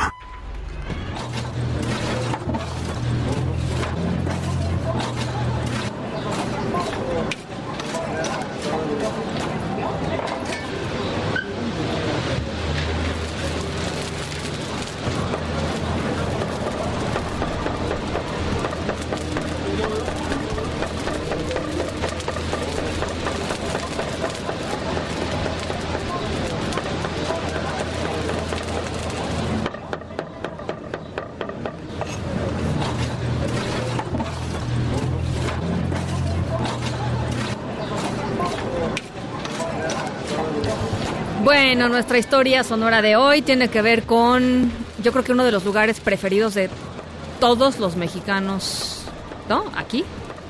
Bueno, nuestra historia sonora de hoy tiene que ver con, yo creo que uno de los lugares preferidos de todos los mexicanos, ¿no? Aquí,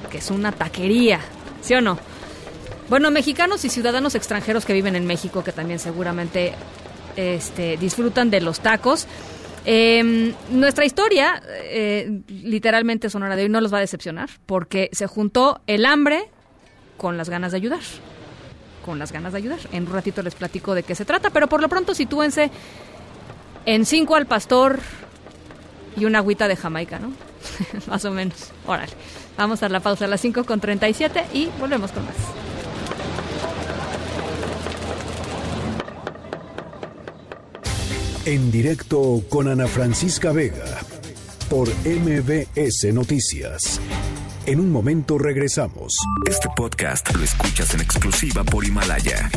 que es una taquería, ¿sí o no? Bueno, mexicanos y ciudadanos extranjeros que viven en México, que también seguramente este, disfrutan de los tacos. Em, nuestra historia, eh, literalmente sonora de hoy, no los va a decepcionar, porque se juntó el hambre con las ganas de ayudar con las ganas de ayudar. En un ratito les platico de qué se trata, pero por lo pronto sitúense en cinco al pastor y una agüita de Jamaica, ¿no? *laughs* más o menos. Órale. Vamos a la pausa a las 5 con 37 y volvemos con más. En directo con Ana Francisca Vega por MBS Noticias. En un momento regresamos. Este podcast lo escuchas en exclusiva por Himalaya.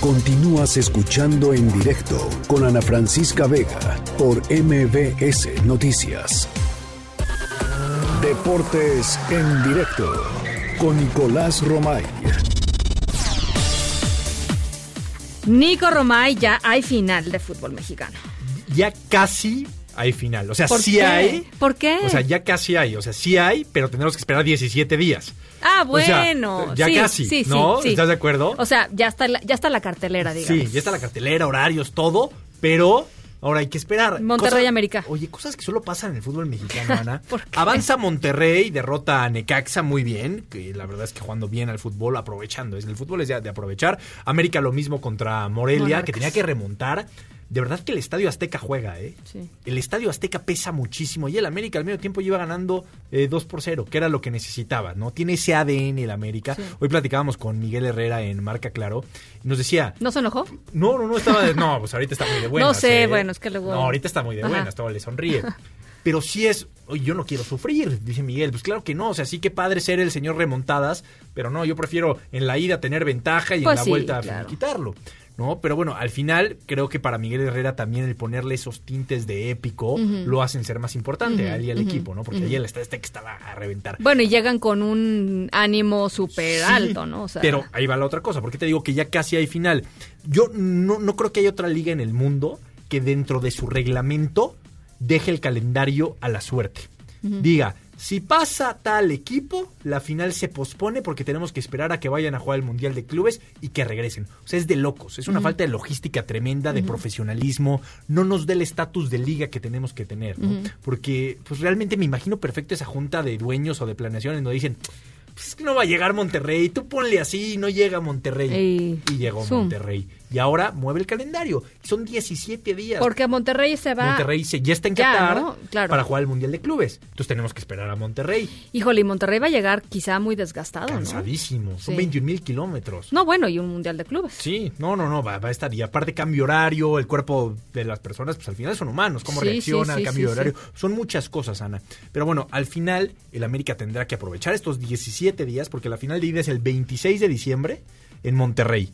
Continúas escuchando en directo con Ana Francisca Vega por MBS Noticias. Deportes en directo con Nicolás Romay. Nico Romay, ya hay final de fútbol mexicano. Ya casi hay final. O sea, sí hay. ¿Por qué? O sea, ya casi hay. O sea, sí hay, pero tenemos que esperar 17 días. Ah, bueno. ya casi, sí, ¿no? ¿Estás de acuerdo? O sea, ya está, la, ya está la cartelera, digamos. Sí, ya está la cartelera, horarios, todo, pero ahora hay que esperar. Monterrey América. Oye, cosas que solo pasan en el fútbol mexicano, *laughs* Ana. Avanza Monterrey, derrota a Necaxa muy bien, que la verdad es que jugando bien al fútbol, aprovechando. El fútbol es de, de aprovechar. América lo mismo contra Morelia, que tenía que remontar de verdad que el Estadio Azteca juega, ¿eh? Sí. El Estadio Azteca pesa muchísimo y el América al medio tiempo iba ganando eh, 2 por 0, que era lo que necesitaba, ¿no? Tiene ese ADN el América. Hoy platicábamos con Miguel Herrera en Marca Claro y nos decía... ¿No se enojó? No, no, no estaba de... No, pues ahorita está muy de buenas. No sé, ¿eh? bueno, es que luego... No, ahorita está muy de buenas, todo le sonríe. Pero sí es, oye, yo no quiero sufrir, dice Miguel. Pues claro que no, o sea, sí que padre ser el señor remontadas, pero no, yo prefiero en la ida tener ventaja y en pues la vuelta quitarlo. ¿No? Pero bueno, al final creo que para Miguel Herrera también el ponerle esos tintes de épico lo hacen ser más importante Ujú, a él y al equipo, ¿no? Porque el Estadio Azteca estaba a reventar. Bueno, y llegan con un ánimo súper Sí, alto, ¿no? O sea, Pero ahí va la otra cosa, porque te digo que ya casi hay final. Yo no, no creo que haya otra liga en el mundo que dentro de su reglamento deje el calendario a la suerte. Diga, si pasa tal equipo, la final se pospone porque tenemos que esperar a que vayan a jugar el Mundial de Clubes y que regresen. O sea, es de locos. Es una falta de logística tremenda, de profesionalismo. No nos da el estatus de liga que tenemos que tener, ¿no? Porque, pues realmente me imagino perfecto esa junta de dueños o de planeación en donde dicen, pues es que no va a llegar Monterrey, tú ponle así, no llega Monterrey. Ey, y llegó zoom. Monterrey. Y ahora mueve el calendario. Son 17 días. porque a Monterrey se va. Monterrey se, ya está en Ya, Qatar ¿no? Claro. para jugar el Mundial de Clubes. Entonces tenemos que esperar a Monterrey. Híjole, y Monterrey va a llegar quizá muy desgastado, ¿no? Cansadísimo. Son Sí. 21 mil kilómetros. No, bueno, y un mundial de clubes. Sí, no, no, no, va, va a estar. Y aparte cambio horario, el cuerpo de las personas, pues al final son humanos. ¿Cómo Sí, reacciona sí, al sí, cambio de horario? Son muchas cosas, Ana. Pero bueno, al final el América tendrá que aprovechar estos 17 días porque la final de ida es el 26 de diciembre en Monterrey.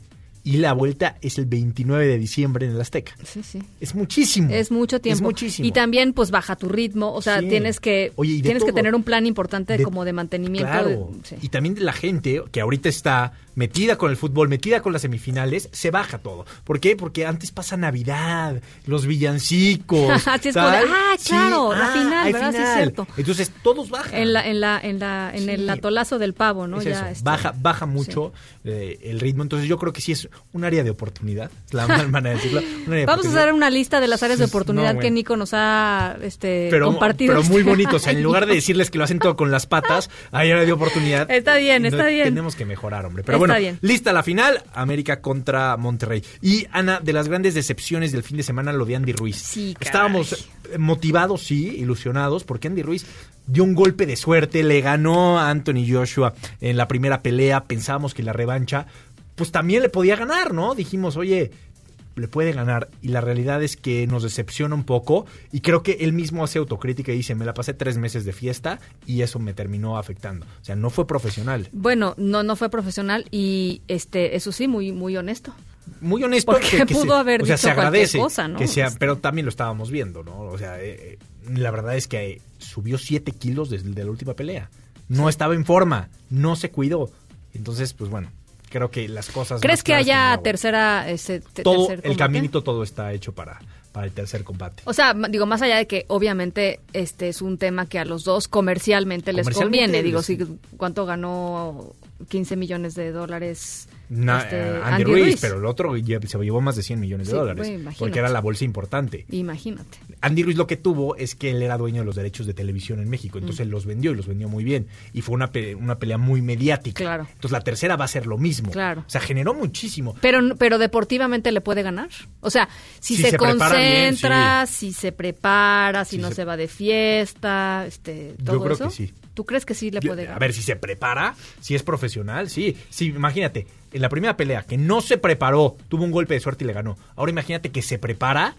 Y la vuelta es el 29 de diciembre en el Azteca. Sí, sí. Es muchísimo. Es mucho tiempo. Es muchísimo. Y también, pues, baja tu ritmo. O sea, Sí. tienes que Oye, tienes que tener un plan importante De- como de mantenimiento. Claro. de- sí. Y también de la gente que ahorita está metida con el fútbol, metida con las semifinales, se baja todo. ¿Por qué? Porque antes pasa Navidad, los villancicos. *laughs* Así es como de, ah, Sí, claro, la ah, final, ¿verdad? Sí, es final. cierto. Entonces todos bajan. En la, en la, en la, en el atolazo del pavo, ¿no? Es ya, este, baja, baja mucho eh, el ritmo. Entonces yo creo que sí es un área de oportunidad. Es la *laughs* mal manera de decirlo. Vamos a hacer una lista de las áreas de oportunidad no, que. Nico nos ha este, pero, compartido. pero muy bonito. O sea, en *laughs* lugar de decirles que lo hacen todo con las patas, hay área de oportunidad. *laughs* Está bien, No, está bien. Tenemos que mejorar, hombre. Pero Está bueno, bien. lista la final, América contra Monterrey. Y Ana, de las grandes decepciones del fin de semana, lo de Andy Ruiz. Sí, caray. Estábamos eh, motivados, sí, ilusionados, porque Andy Ruiz dio un golpe de suerte, le ganó a Anthony Joshua en la primera pelea, pensábamos que la revancha, pues también le podía ganar, ¿no? Dijimos, oye, le puede ganar y la realidad es que nos decepciona un poco y creo que él mismo hace autocrítica y dice me la pasé tres meses de fiesta y eso me terminó afectando o sea no fue profesional. Bueno, no, no fue profesional y este, eso sí, muy, muy honesto. muy honesto Porque que- que pudo se- haber o sea, dicho se cualquier agradece cosa, ¿no? que sea pero también lo estábamos viendo no o sea eh, eh, la verdad es que subió siete kilos desde de la última pelea. No estaba en forma no se cuidó. Entonces pues bueno creo que las cosas ¿Crees que haya tercera, te- todo tercer el caminito todo está hecho para para el tercer combate. O sea, digo, más allá de que obviamente este es un tema que a los dos comercialmente les Comercialmente conviene. Digo, les- si cuánto ganó 15 millones de dólares Na- este, eh, Andy, Andy, Ruiz, Ruiz. pero el otro se llevó más de 100 millones de Sí, dólares. porque era la bolsa importante. Imagínate. Andy Ruiz lo que tuvo es que él era dueño de los derechos de televisión en México. Entonces Mm. él los vendió y los vendió muy bien. Y fue una, pe- una pelea muy mediática. Claro. Entonces la tercera va a ser lo mismo. Claro. O sea, generó muchísimo. Pero, pero deportivamente le puede ganar. O sea, si, Si se, se prepara bien, concentra, si se prepara, si, Si no se- se... va de fiesta, este, todo Yo creo eso. que sí. ¿Tú crees que sí le puede a ganar? ver, si se prepara, si es profesional, sí. Sí, imagínate, en la primera pelea que no se preparó, tuvo un golpe de suerte y le ganó. Ahora imagínate que se prepara,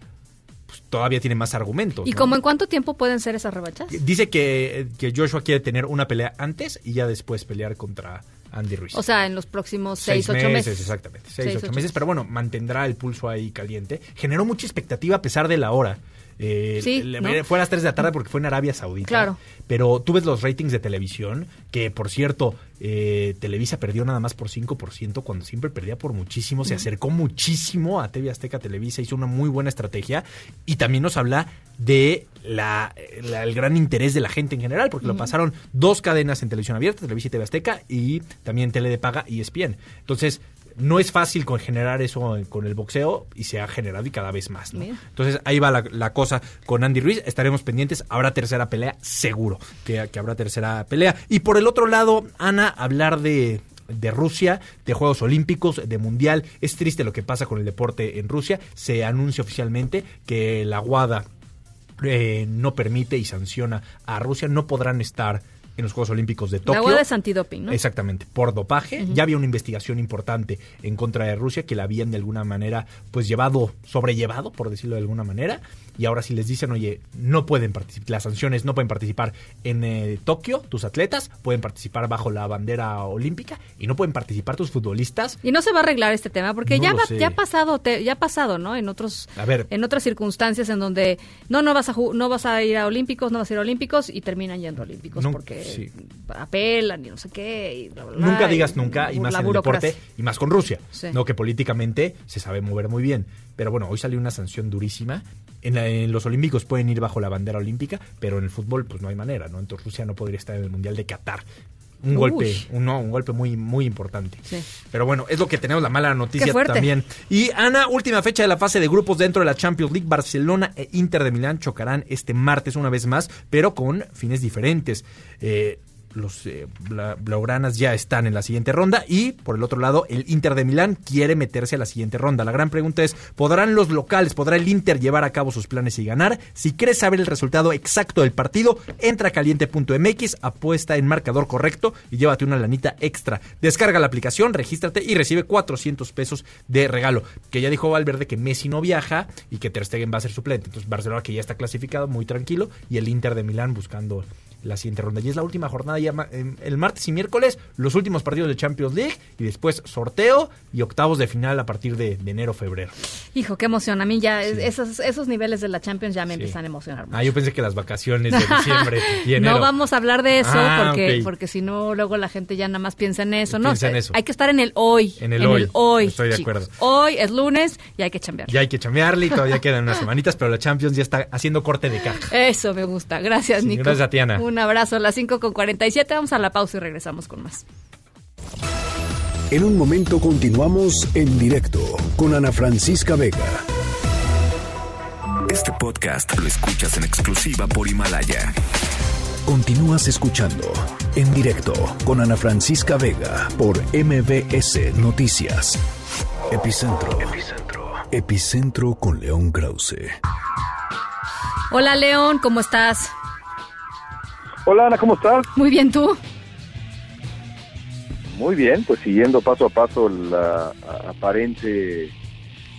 pues todavía tiene más argumentos. ¿Y ¿no? como en cuánto tiempo pueden ser esas revanchas? Dice que, que Joshua quiere tener una pelea antes y ya después pelear contra Andy Ruiz. O sea, en los próximos seis, ocho meses. Exactamente, seis, Seis, ocho ocho meses. Pero bueno, mantendrá el pulso ahí caliente. Generó mucha expectativa a pesar de la hora. Eh, Sí, le- ¿no? Fue a las 3 de la tarde porque fue en Arabia Saudita. Claro. Pero tú ves los ratings de televisión, que por cierto, eh, Televisa perdió nada más por 5%, cuando siempre perdía por muchísimo. Se acercó muchísimo a TV Azteca Televisa, hizo una muy buena estrategia. Y también nos habla de la, la- el gran interés de la gente en general, porque lo pasaron dos cadenas en televisión abierta, Televisa y TV Azteca, y también Tele de Paga y ESPN. Entonces, no es fácil con generar eso con el boxeo y se ha generado y cada vez más. ¿no? Entonces ahí va la, la cosa con Andy Ruiz. Estaremos pendientes. Habrá tercera pelea, seguro que, que habrá tercera pelea. Y por el otro lado, Ana, hablar de de Rusia, de Juegos Olímpicos, de Mundial. Es triste lo que pasa con el deporte en Rusia. Se anuncia oficialmente que la WADA eh, no permite y sanciona a Rusia. No podrán estar en los Juegos Olímpicos de Tokio. La huelga es antidoping, ¿no? Exactamente, por dopaje. Ya había una investigación importante en contra de Rusia que la habían de alguna manera pues llevado, sobrellevado, por decirlo de alguna manera. Y ahora si les dicen, oye, no pueden participar, las sanciones no pueden participar en eh, Tokio, tus atletas, pueden participar bajo la bandera olímpica y no pueden participar tus futbolistas. Y no se va a arreglar este tema porque ya, ya ha pasado, ya ha pasado, ¿no? En otros, en otras circunstancias en donde no, no vas a no vas a ir a Olímpicos, no vas a ir a Olímpicos y terminan yendo a Olímpicos porque apelan y no sé qué. nunca digas nunca y más en el deporte y más con Rusia, no que políticamente se sabe mover muy bien. Pero bueno, hoy salió una sanción durísima. En, los Olímpicos pueden ir bajo la bandera olímpica, pero en el fútbol pues no hay manera, ¿no? Entonces Rusia no podría estar en el Mundial de Qatar. Un golpe, un, un golpe muy, muy importante. Pero bueno, es lo que tenemos la mala noticia también. Y Ana, última fecha de la fase de grupos dentro de la Champions League. Barcelona e Inter de Milán chocarán este martes una vez más, pero con fines diferentes. Eh, los eh, blaugranas ya están en la siguiente ronda y por el otro lado el Inter de Milán quiere meterse a la siguiente ronda. La gran pregunta es, ¿podrán los locales, podrá el Inter llevar a cabo sus planes y ganar? Si quieres saber el resultado exacto del partido, entra a caliente.mx, apuesta en marcador correcto y llévate una lanita extra. Descarga la aplicación, regístrate y recibe 400 pesos de regalo. Que ya dijo Valverde que Messi no viaja y que Ter Stegen va a ser suplente. Entonces Barcelona que ya está clasificado, muy tranquilo y el Inter de Milán buscando la siguiente ronda. Y es la última jornada ya el martes y miércoles, los últimos partidos de Champions League y después sorteo y octavos de final a partir de, enero, febrero. Hijo, qué emoción. A mí ya esos, esos niveles de la Champions ya me empiezan a emocionar. Ah, yo pensé que las vacaciones de *laughs* diciembre y enero. No vamos a hablar de eso ah, porque, porque si no, luego la gente ya nada más piensa en eso. no, en eso. hay que estar en el hoy. En el, hoy. hoy. Estoy de acuerdo. Hoy es lunes y hay que chambear. Ya hay que chambearle y todavía quedan unas semanitas, pero la Champions ya está haciendo corte de caja. Eso me gusta. Gracias, Nico. Gracias, Tiana. Un abrazo a las 5 con 47. Vamos a la pausa y regresamos con más. En un momento continuamos en directo con Ana Francisca Vega. Este podcast lo escuchas en exclusiva por Himalaya. Continúas escuchando en directo con Ana Francisca Vega por MBS Noticias. Epicentro. Epicentro. Epicentro con León Krause. Hola León, ¿cómo estás? Hola Ana, ¿cómo estás? Muy bien, ¿tú? Muy bien, pues siguiendo paso a paso la aparente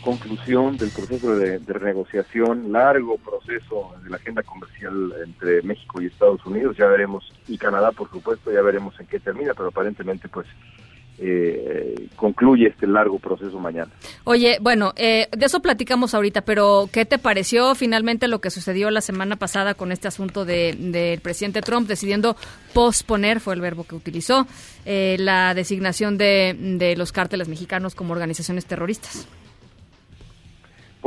conclusión del proceso de, de, renegociación, largo proceso de la agenda comercial entre México y Estados Unidos, ya veremos, y Canadá por supuesto, ya veremos en qué termina, pero aparentemente pues eh, concluye este largo proceso mañana. Oye, bueno, eh, de eso platicamos ahorita, pero ¿qué te pareció finalmente lo que sucedió la semana pasada con este asunto del de, presidente Trump decidiendo posponer, fue el verbo que utilizó, eh, la designación de, de los cárteles mexicanos como organizaciones terroristas?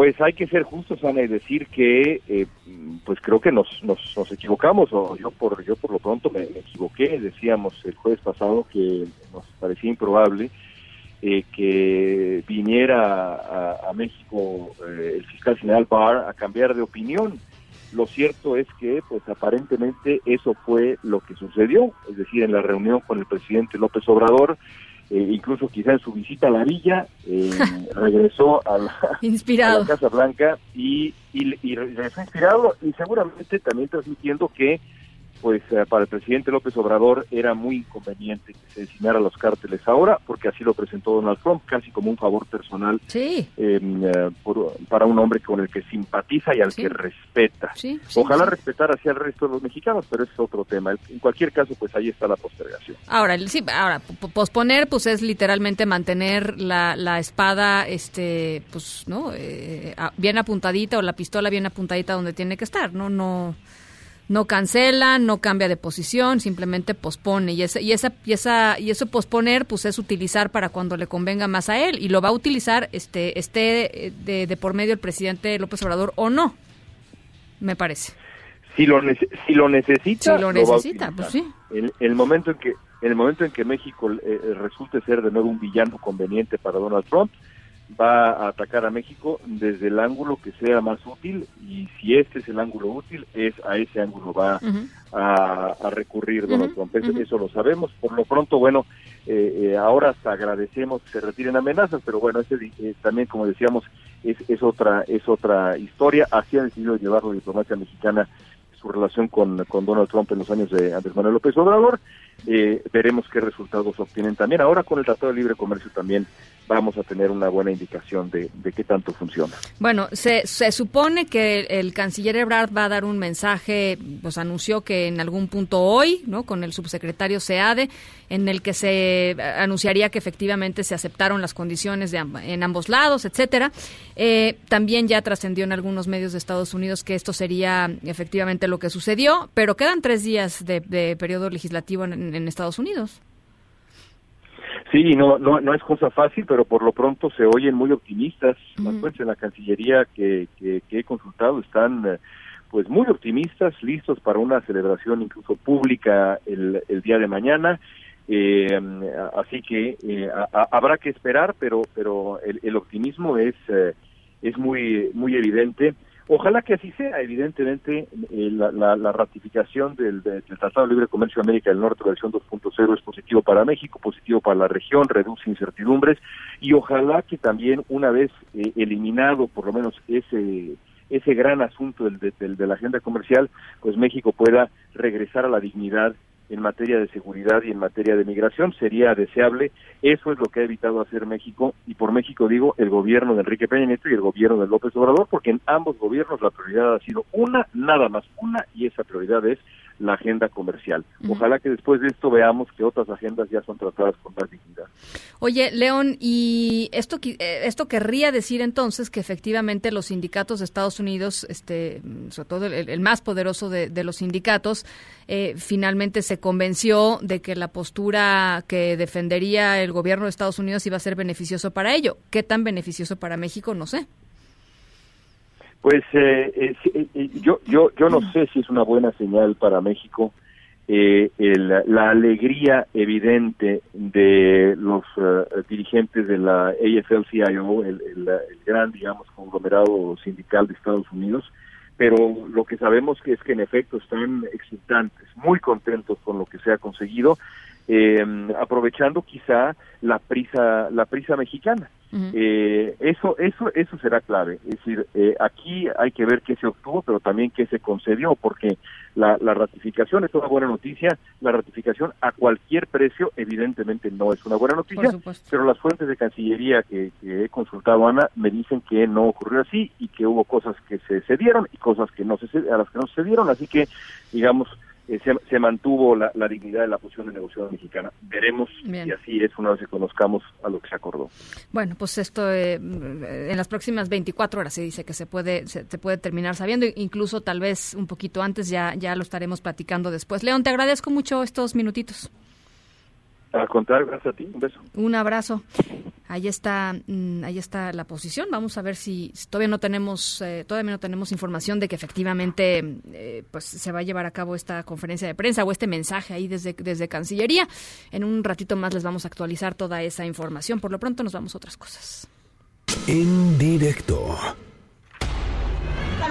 Pues hay que ser justos, Ana, y decir que, eh, pues creo que nos, nos, equivocamos, o yo por yo por lo pronto me, equivoqué. Decíamos el jueves pasado que nos parecía improbable eh, que viniera a, México eh, el fiscal general Barr a cambiar de opinión. Lo cierto es que, pues aparentemente eso fue lo que sucedió, es decir, en la reunión con el presidente López Obrador, eh, incluso quizá en su visita a la villa, eh, *laughs* regresó a la, Casa Blanca y, y, y regresó inspirado y seguramente también transmitiendo que pues eh, para el presidente López Obrador era muy inconveniente que se designara los cárteles ahora, porque así lo presentó Donald Trump, casi como un favor personal sí. Em, eh, para un hombre con el que simpatiza y al que respeta. Ojalá respetara así al resto de los mexicanos, pero ese es otro tema. En cualquier caso, pues ahí está la postergación. Ahora, sí, ahora posponer, pues es literalmente mantener la, la espada, este, pues, ¿no? Eh, bien apuntadita o la pistola bien apuntadita donde tiene que estar, ¿no? No no cancela, no cambia de posición, simplemente pospone y esa y esa y esa y eso posponer pues es utilizar para cuando le convenga más a él y lo va a utilizar este esté eh, de, por medio el presidente López Obrador o no. Me parece. Si lo si lo necesita, si lo necesita, pues sí. El, el, momento en que el momento en que México eh, resulte ser de nuevo un villano conveniente para Donald Trump, va a atacar a México desde el ángulo que sea más útil y si este es el ángulo útil, es a ese ángulo va a, recurrir Donald Trump. Eso lo sabemos. Por lo pronto, bueno, eh, eh, ahora hasta agradecemos que se retiren amenazas, pero bueno, ese eh, también, como decíamos, es, es otra es otra historia. Así ha decidido llevar la diplomacia mexicana su relación con, con Donald Trump en los años de Andrés Manuel López Obrador. Eh, veremos qué resultados obtienen también. Ahora con el Tratado de Libre Comercio también vamos a tener una buena indicación de, de qué tanto funciona. Bueno, se, se, supone que el canciller Ebrard va a dar un mensaje, pues anunció que en algún punto hoy, ¿no? Con el subsecretario SEADE, en el que se anunciaría que efectivamente se aceptaron las condiciones de, en ambos lados, etcétera. Eh, también ya trascendió en algunos medios de Estados Unidos que esto sería efectivamente lo que sucedió, pero quedan tres días de, de periodo legislativo en, en Estados Unidos. Sí, no, no, no es cosa fácil, pero por lo pronto se oyen muy optimistas. Las en la Cancillería que, que, he consultado están eh, pues muy optimistas, listos para una celebración incluso pública el, el día de mañana. Eh, así que eh, habrá que esperar, pero pero el, el optimismo es eh, es muy muy evidente. Ojalá que así sea. Evidentemente, eh, la, ratificación del, del, Tratado de Libre Comercio de América del Norte, versión 2.0, es positivo para México, positivo para la región, reduce incertidumbres y ojalá que también, una vez eh, eliminado por lo menos ese ese gran asunto del, del, de la agenda comercial, pues México pueda regresar a la dignidad en materia de seguridad y en materia de migración. Sería deseable. Eso es lo que ha evitado hacer México, y por México digo el gobierno de Enrique Peña Nieto y el gobierno de López Obrador, porque en ambos gobiernos la prioridad ha sido una, nada más una, y esa prioridad es la agenda comercial. Ojalá que después de esto veamos que otras agendas ya son tratadas con más dignidad. Oye, León, y esto eh, esto querría decir entonces que efectivamente los sindicatos de Estados Unidos, este, sobre todo el, más poderoso de, los sindicatos, eh, finalmente se convenció de que la postura que defendería el gobierno de Estados Unidos iba a ser beneficioso para ello. ¿Qué tan beneficioso para México? No sé. Pues eh, eh, eh, yo, yo, yo no sé si es una buena señal para México el, la alegría evidente de los dirigentes de la AFL-CIO, el, el, gran, digamos, conglomerado sindical de Estados Unidos, pero lo que sabemos que es que en efecto están exultantes, muy contentos con lo que se ha conseguido, aprovechando quizá la prisa, la prisa mexicana eh, eso, eso, eso será clave. Es decir, eh, aquí hay que ver qué se obtuvo, pero también qué se concedió, porque la, la ratificación es una buena noticia. La ratificación a cualquier precio, evidentemente, no es una buena noticia, pero las fuentes de Cancillería que, que, he consultado, Ana, me dicen que no ocurrió así y que hubo cosas que se cedieron y cosas que no se a las que no se cedieron. Así que, digamos, eh, se, mantuvo la, dignidad de la posición de negociación mexicana. Veremos si así es una vez que conozcamos a lo que se acordó. Bueno, pues esto eh, en las próximas 24 horas se dice que se puede se, puede terminar sabiendo, incluso tal vez un poquito antes ya ya lo estaremos platicando después. León, te agradezco mucho estos minutitos. Al contrario, gracias a ti. Un beso. Un abrazo. Ahí está, mm, ahí está la posición. Vamos a ver si todavía no tenemos, eh, todavía no tenemos información de que efectivamente, eh, pues se va a llevar a cabo esta conferencia de prensa o este mensaje ahí desde desde Cancillería. En un ratito más les vamos a actualizar toda esa información. Por lo pronto nos vamos a otras cosas. En directo.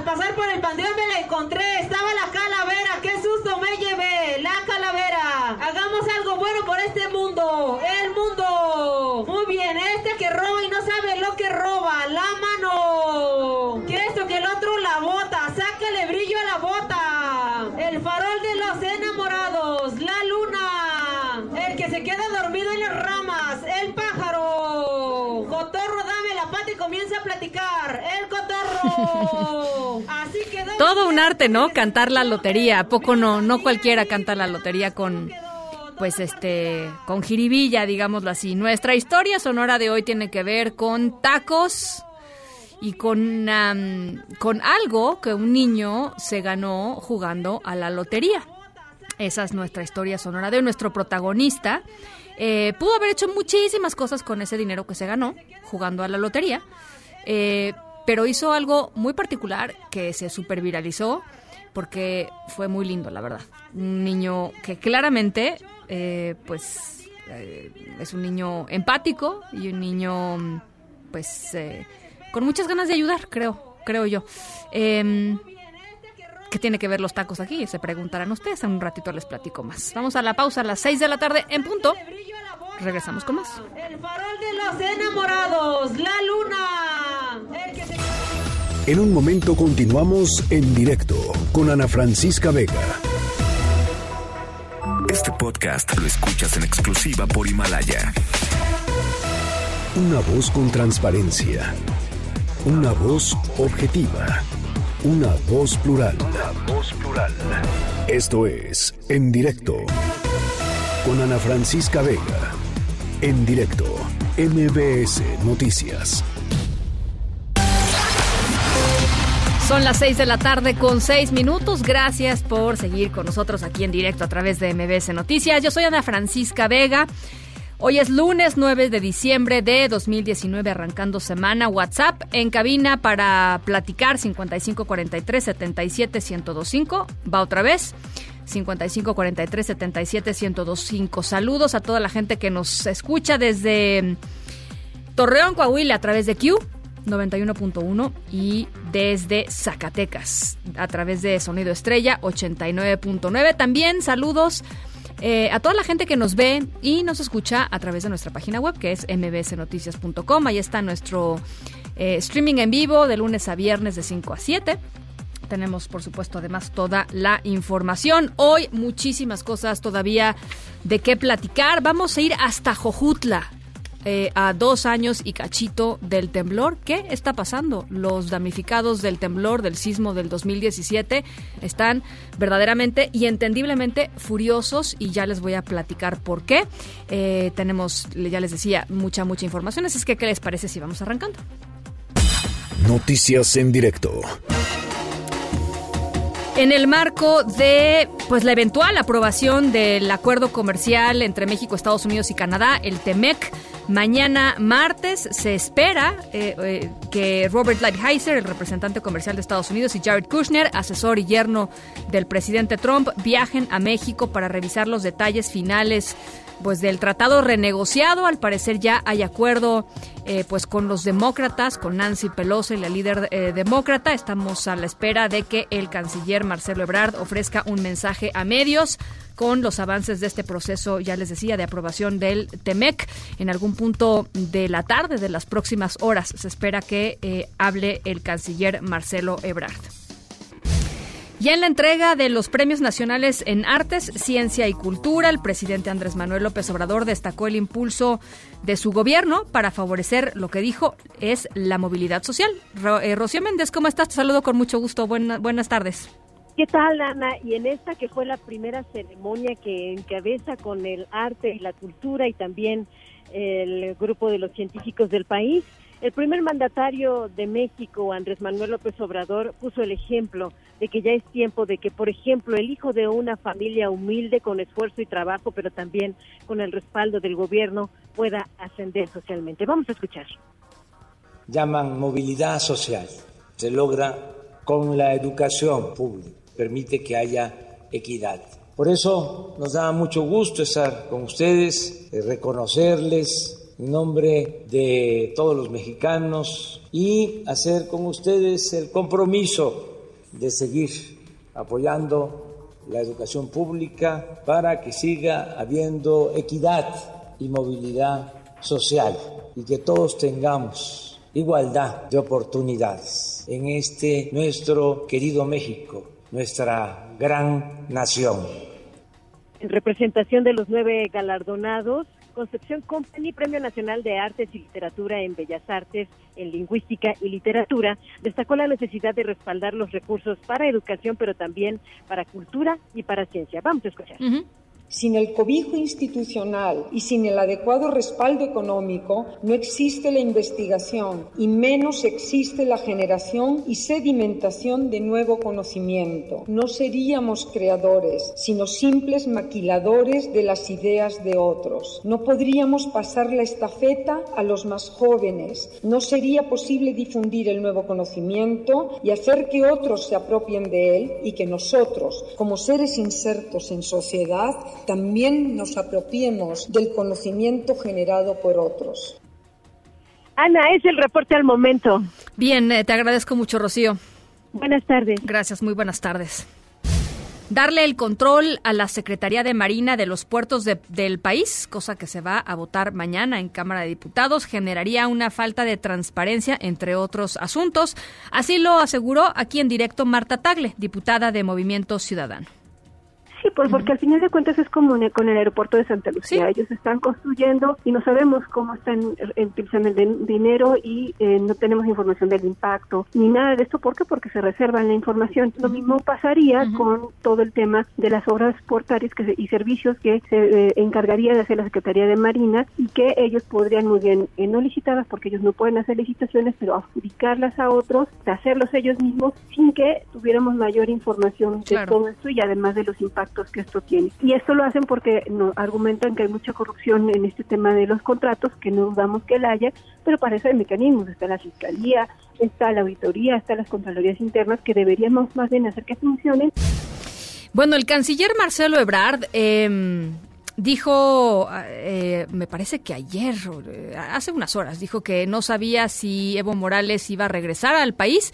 Al pasar por el panteón me la encontré, estaba la calavera, qué susto me llevé, la calavera. Hagamos algo bueno por este mundo, el mundo. Muy bien, este que roba y no sabe lo que roba, la mano. Que esto, que el otro la bota, sáquele brillo a la bota. El farol de los enamorados, la luna. El que se queda dormido en las ramas, el pájaro. Cotorro, dame comienza a platicar, el cotorro. *laughs* Todo un arte, ¿no? Cantar la lotería. ¿A poco no? No cualquiera canta la lotería con, pues este, con jiribilla, digámoslo así. Nuestra historia sonora de hoy tiene que ver con tacos y con, con algo que un niño se ganó jugando a la lotería. Esa es nuestra historia sonora de nuestro protagonista. Eh, pudo haber hecho muchísimas cosas con ese dinero que se ganó jugando a la lotería. Eh, pero hizo algo muy particular que se superviralizó porque fue muy lindo, la verdad. Un niño que claramente, eh, pues, eh, es un niño empático y un niño, pues, con muchas ganas de ayudar, creo, creo yo. ¿Qué tiene que ver los tacos aquí? Se preguntarán ustedes. En un ratito les platico más. Vamos a la pausa a las 6 de la tarde en punto. Regresamos con más. El farol de los enamorados, la luna. En un momento continuamos en directo con Ana Francisca Vega. Este podcast lo escuchas en exclusiva por Himalaya. Una voz con transparencia. Una voz objetiva. Una voz plural. Una voz plural. Esto es En Directo con Ana Francisca Vega. En directo, MBS Noticias. Son las 6 de la tarde con 6 minutos. Gracias por seguir con nosotros aquí en directo a través de MBS Noticias. Yo soy Ana Francisca Vega. Hoy es lunes 9 de diciembre de 2019, arrancando semana. WhatsApp en cabina para platicar 5543 77 1025. Va otra vez. 55 43 77 1025. Saludos a toda la gente que nos escucha desde Torreón, Coahuila, a través de Q 91.1 y desde Zacatecas a través de Sonido Estrella 89.9. También saludos eh, a toda la gente que nos ve y nos escucha a través de nuestra página web que es mbsnoticias.com. Ahí está nuestro eh, streaming en vivo de lunes a viernes de 5 a 7 tenemos, por supuesto, además toda la información. Hoy muchísimas cosas todavía de qué platicar. Vamos a ir hasta Jojutla. Eh, a dos años y cachito del temblor. ¿Qué está pasando? Los damnificados del temblor del sismo del 2017 están verdaderamente y entendiblemente furiosos y ya les voy a platicar por qué. Eh, tenemos, ya les decía, mucha, mucha información. Así es que, ¿qué les parece si vamos arrancando? Noticias en directo. En el marco de pues la eventual aprobación del acuerdo comercial entre México, Estados Unidos y Canadá, el TEMEC, mañana martes se espera eh, eh, que Robert Lighthizer, el representante comercial de Estados Unidos, y Jared Kushner, asesor y yerno del presidente Trump, viajen a México para revisar los detalles finales pues del tratado renegociado. Al parecer ya hay acuerdo eh, pues con los demócratas, con Nancy Pelosi, la líder eh, demócrata. Estamos a la espera de que el canciller Marcelo Ebrard ofrezca un mensaje a medios con los avances de este proceso, ya les decía, de aprobación del TEMEC. En algún punto de la tarde, de las próximas horas, se espera que eh, hable el canciller Marcelo Ebrard. Ya en la entrega de los premios nacionales en artes, ciencia y cultura, el presidente Andrés Manuel López Obrador destacó el impulso de su gobierno para favorecer lo que dijo es la movilidad social. Eh, Rocío Méndez, ¿cómo estás? Te saludo con mucho gusto. buenas tardes. ¿Qué tal, Ana? Y en esta que fue la primera ceremonia que encabeza con el arte y la cultura y también el grupo de los científicos del país, el primer mandatario de México, Andrés Manuel López Obrador, puso el ejemplo de que ya es tiempo de que, por ejemplo, el hijo de una familia humilde con esfuerzo y trabajo, pero también con el respaldo del gobierno, pueda ascender socialmente. Vamos a escuchar. Llaman movilidad social. Se logra con la educación pública. Permite que haya equidad. Por eso nos da mucho gusto estar con ustedes, eh, reconocerles en nombre de todos los mexicanos y hacer con ustedes el compromiso de seguir apoyando la educación pública para que siga habiendo equidad y movilidad social y que todos tengamos igualdad de oportunidades en este nuestro querido México, nuestra gran nación. En representación de los nueve galardonados, Concepción Company, Premio Nacional de Artes y Literatura en Bellas Artes, en Lingüística y Literatura, destacó la necesidad de respaldar los recursos para educación, pero también para cultura y para ciencia. Vamos a escuchar. Sin el cobijo institucional y sin el adecuado respaldo económico, no existe la investigación y menos existe la generación y sedimentación de nuevo conocimiento. No seríamos creadores, sino simples maquiladores de las ideas de otros. No podríamos pasar la estafeta a los más jóvenes. No sería posible difundir el nuevo conocimiento y hacer que otros se apropien de él y que nosotros, como seres insertos en sociedad, también nos apropiemos del conocimiento generado por otros. Ana, es el reporte al momento. Bien, eh, te agradezco mucho, Rocío. Buenas tardes. Gracias, muy buenas tardes. darle el control a la Secretaría de Marina de los puertos del país, cosa que se va a votar mañana en Cámara de Diputados, generaría una falta de transparencia, entre otros asuntos. Así lo aseguró aquí en directo Marta Tagle, diputada de Movimiento Ciudadano. Sí, pues porque al final de cuentas es como con el aeropuerto de Santa Lucía. Ellos están construyendo y no sabemos cómo están utilizando el dinero y eh, no tenemos información del impacto ni nada de esto. ¿Por qué? Porque se reservan la información. Lo mismo pasaría con todo el tema de las obras portarias que y servicios que se eh, encargaría de hacer la Secretaría de Marina y que ellos podrían muy bien eh, no licitarlas porque ellos no pueden hacer licitaciones, pero adjudicarlas a otros, hacerlos ellos mismos sin que tuviéramos mayor información de todo esto y además de los impactos que esto tiene. Y esto lo hacen porque no, argumentan que hay mucha corrupción en este tema de los contratos, que no dudamos que la haya, pero para eso hay mecanismos, está la Fiscalía, está la Auditoría, está las Contralorías Internas, que deberíamos más bien hacer que funcionen. Bueno, el canciller Marcelo Ebrard eh, dijo, eh, me parece que ayer, eh, hace unas horas, dijo que no sabía si Evo Morales iba a regresar al país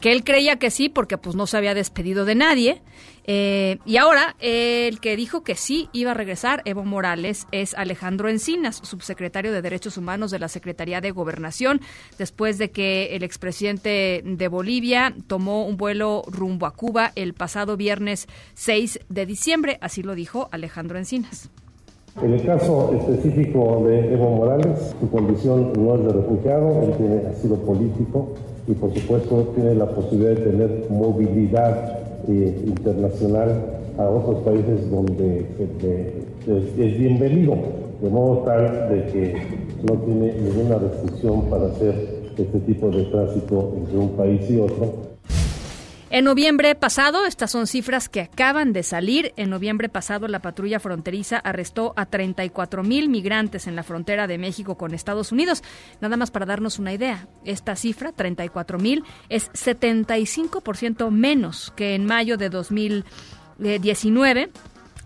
que él creía que sí porque pues no se había despedido de nadie. Eh, y ahora el que dijo que sí iba a regresar, Evo Morales, es Alejandro Encinas, subsecretario de Derechos Humanos de la Secretaría de Gobernación, después de que el expresidente de Bolivia tomó un vuelo rumbo a Cuba el pasado viernes 6 de diciembre, así lo dijo Alejandro Encinas. En el caso específico de Evo Morales, su condición no es de refugiado, él tiene asilo político y por supuesto tiene la posibilidad de tener movilidad internacional a otros países donde eh, es bienvenido, de modo tal de que no tiene ninguna restricción para hacer este tipo de tránsito entre un país y otro en noviembre pasado, estas son cifras que acaban de salir, en noviembre pasado la patrulla fronteriza arrestó a 34 mil migrantes en la frontera de México con Estados Unidos. Nada más para darnos una idea, esta cifra, 34 mil, es 75% menos que en mayo de 2019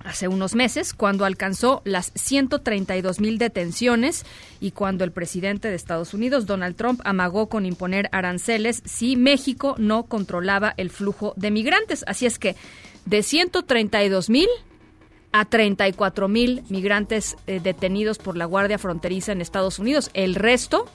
hace unos meses, cuando alcanzó las 132 mil detenciones y cuando el presidente de Estados Unidos, Donald Trump, amagó con imponer aranceles si México no controlaba el flujo de migrantes. Así es que de 132 mil a 34 mil migrantes eh, detenidos por la Guardia Fronteriza en Estados Unidos. El resto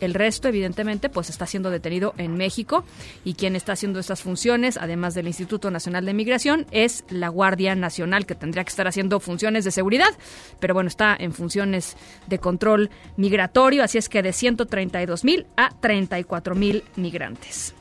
el resto, evidentemente, pues está siendo detenido en México. Y quien está haciendo estas funciones, además del Instituto Nacional de Migración, es la Guardia Nacional, que tendría que estar haciendo funciones de seguridad, pero bueno, está en funciones de control migratorio, así es que de 132 mil a 34 mil migrantes.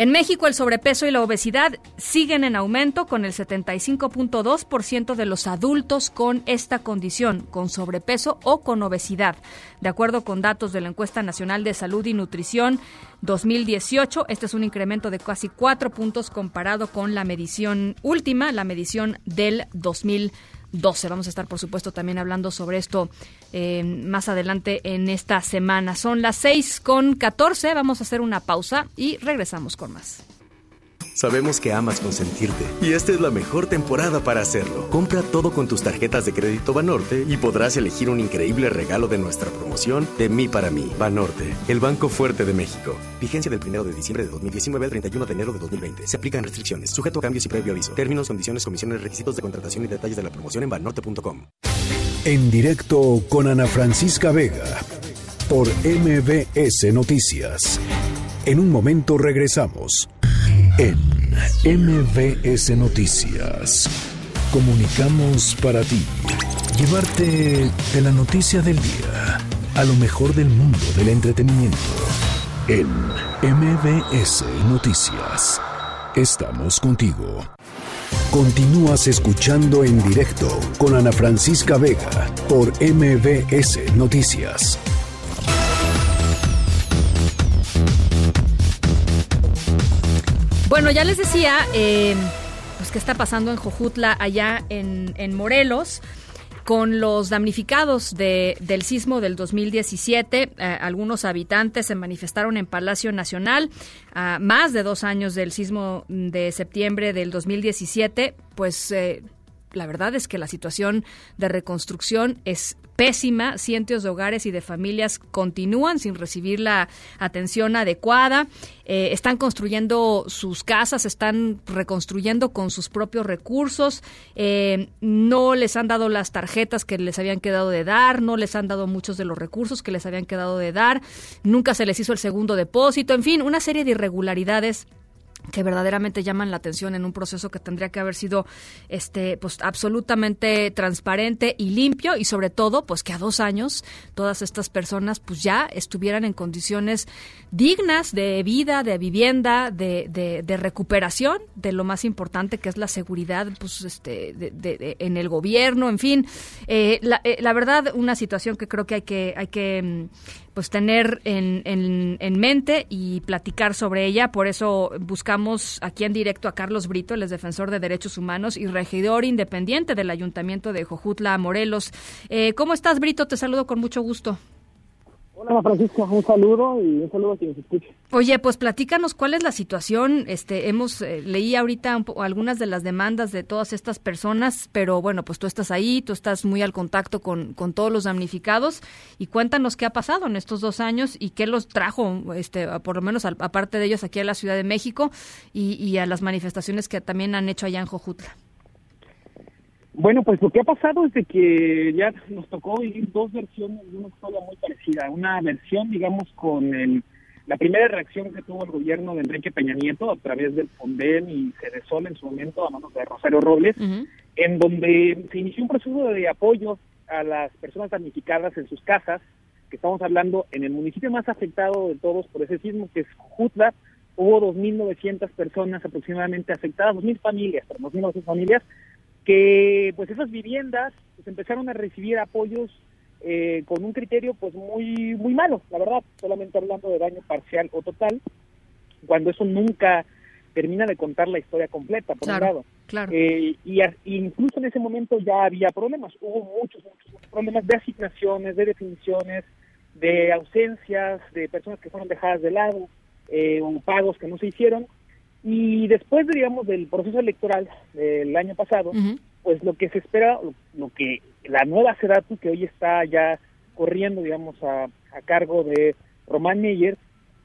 En México el sobrepeso y la obesidad siguen en aumento con el 75.2% de los adultos con esta condición, con sobrepeso o con obesidad. De acuerdo con datos de la encuesta nacional de salud y nutrición 2018, este es un incremento de casi cuatro puntos comparado con la medición última, la medición del 2018. 12. Vamos a estar, por supuesto, también hablando sobre esto eh, más adelante en esta semana. Son las 6 con 14. Vamos a hacer una pausa y regresamos con más. Sabemos que amas consentirte y esta es la mejor temporada para hacerlo. Compra todo con tus tarjetas de crédito Banorte y podrás elegir un increíble regalo de nuestra promoción de mí para mí. Banorte, el Banco Fuerte de México. Vigencia del 1 de diciembre de 2019 al 31 de enero de 2020. Se aplican restricciones, sujeto a cambios y previo aviso. Términos, condiciones, comisiones, requisitos de contratación y detalles de la promoción en banorte.com. En directo con Ana Francisca Vega por MBS Noticias. En un momento regresamos en MBS Noticias. Comunicamos para ti. Llevarte de la noticia del día a lo mejor del mundo del entretenimiento. En MBS Noticias. Estamos contigo. Continúas escuchando en directo con Ana Francisca Vega por MBS Noticias. Bueno, ya les decía, eh, pues qué está pasando en Jojutla, allá en, Morelos con los damnificados del sismo del 2017. Eh, algunos habitantes se manifestaron en Palacio Nacional a más de dos años del sismo de septiembre del 2017. Pues eh, la verdad es que la situación de reconstrucción es pésima. Cientos de hogares y de familias continúan sin recibir la atención adecuada. Eh, están construyendo sus casas, están reconstruyendo con sus propios recursos. Eh, no les han dado las tarjetas que les habían quedado de dar, no les han dado muchos de los recursos que les habían quedado de dar. Nunca se les hizo el segundo depósito. En fin, una serie de irregularidades que verdaderamente llaman la atención en un proceso que tendría que haber sido este pues absolutamente transparente y limpio y sobre todo pues que a dos años todas estas personas pues ya estuvieran en condiciones dignas de vida de vivienda de, de, recuperación de lo más importante que es la seguridad pues este de, en el gobierno en fin. Eh, la, eh, la verdad una situación que creo que hay que hay que mm, pues tener en, en, mente y platicar sobre ella. Por eso buscamos aquí en directo a Carlos Brito, el defensor de derechos humanos y regidor independiente del Ayuntamiento de Jojutla, Morelos. Eh, ¿Cómo estás, Brito? Te saludo con mucho gusto. Hola Francisco, un saludo y un saludo a quien nos escuche. Oye, pues platícanos cuál es la situación. Este, hemos eh, leí ahorita algunas de las demandas de todas estas personas, pero bueno, pues tú estás ahí, tú estás muy al contacto con, con todos los damnificados y cuéntanos qué ha pasado en estos dos años y qué los trajo, este, por lo menos aparte de ellos aquí a la Ciudad de México y, y a las manifestaciones que también han hecho allá en Jojutla. Bueno, pues lo que ha pasado es de que ya nos tocó vivir dos versiones de una historia muy parecida. Una versión, digamos, con el, la primera reacción que tuvo el gobierno de Enrique Peña Nieto a través del Fonden y Cedesol en su momento a manos de Rosario Robles, en donde se inició un proceso de apoyo a las personas damnificadas en sus casas, que estamos hablando en el municipio más afectado de todos por ese sismo, que es Jutla, hubo 2.900 personas aproximadamente afectadas, 2.000 familias, pero 2.900 familias, que pues esas viviendas pues, empezaron a recibir apoyos eh, con un criterio pues muy muy malo, la verdad, solamente hablando de daño parcial o total, cuando eso nunca termina de contar la historia completa, por un lado. Claro. Eh, y incluso en ese momento ya había problemas, hubo muchos, muchos problemas de asignaciones, de definiciones, de ausencias, de personas que fueron dejadas de lado, eh, pagos que no se hicieron, y después, digamos, del proceso electoral del año pasado, pues lo que se espera, lo, que la nueva SEDATU, que hoy está ya corriendo, digamos, a, a cargo de Román Meyer,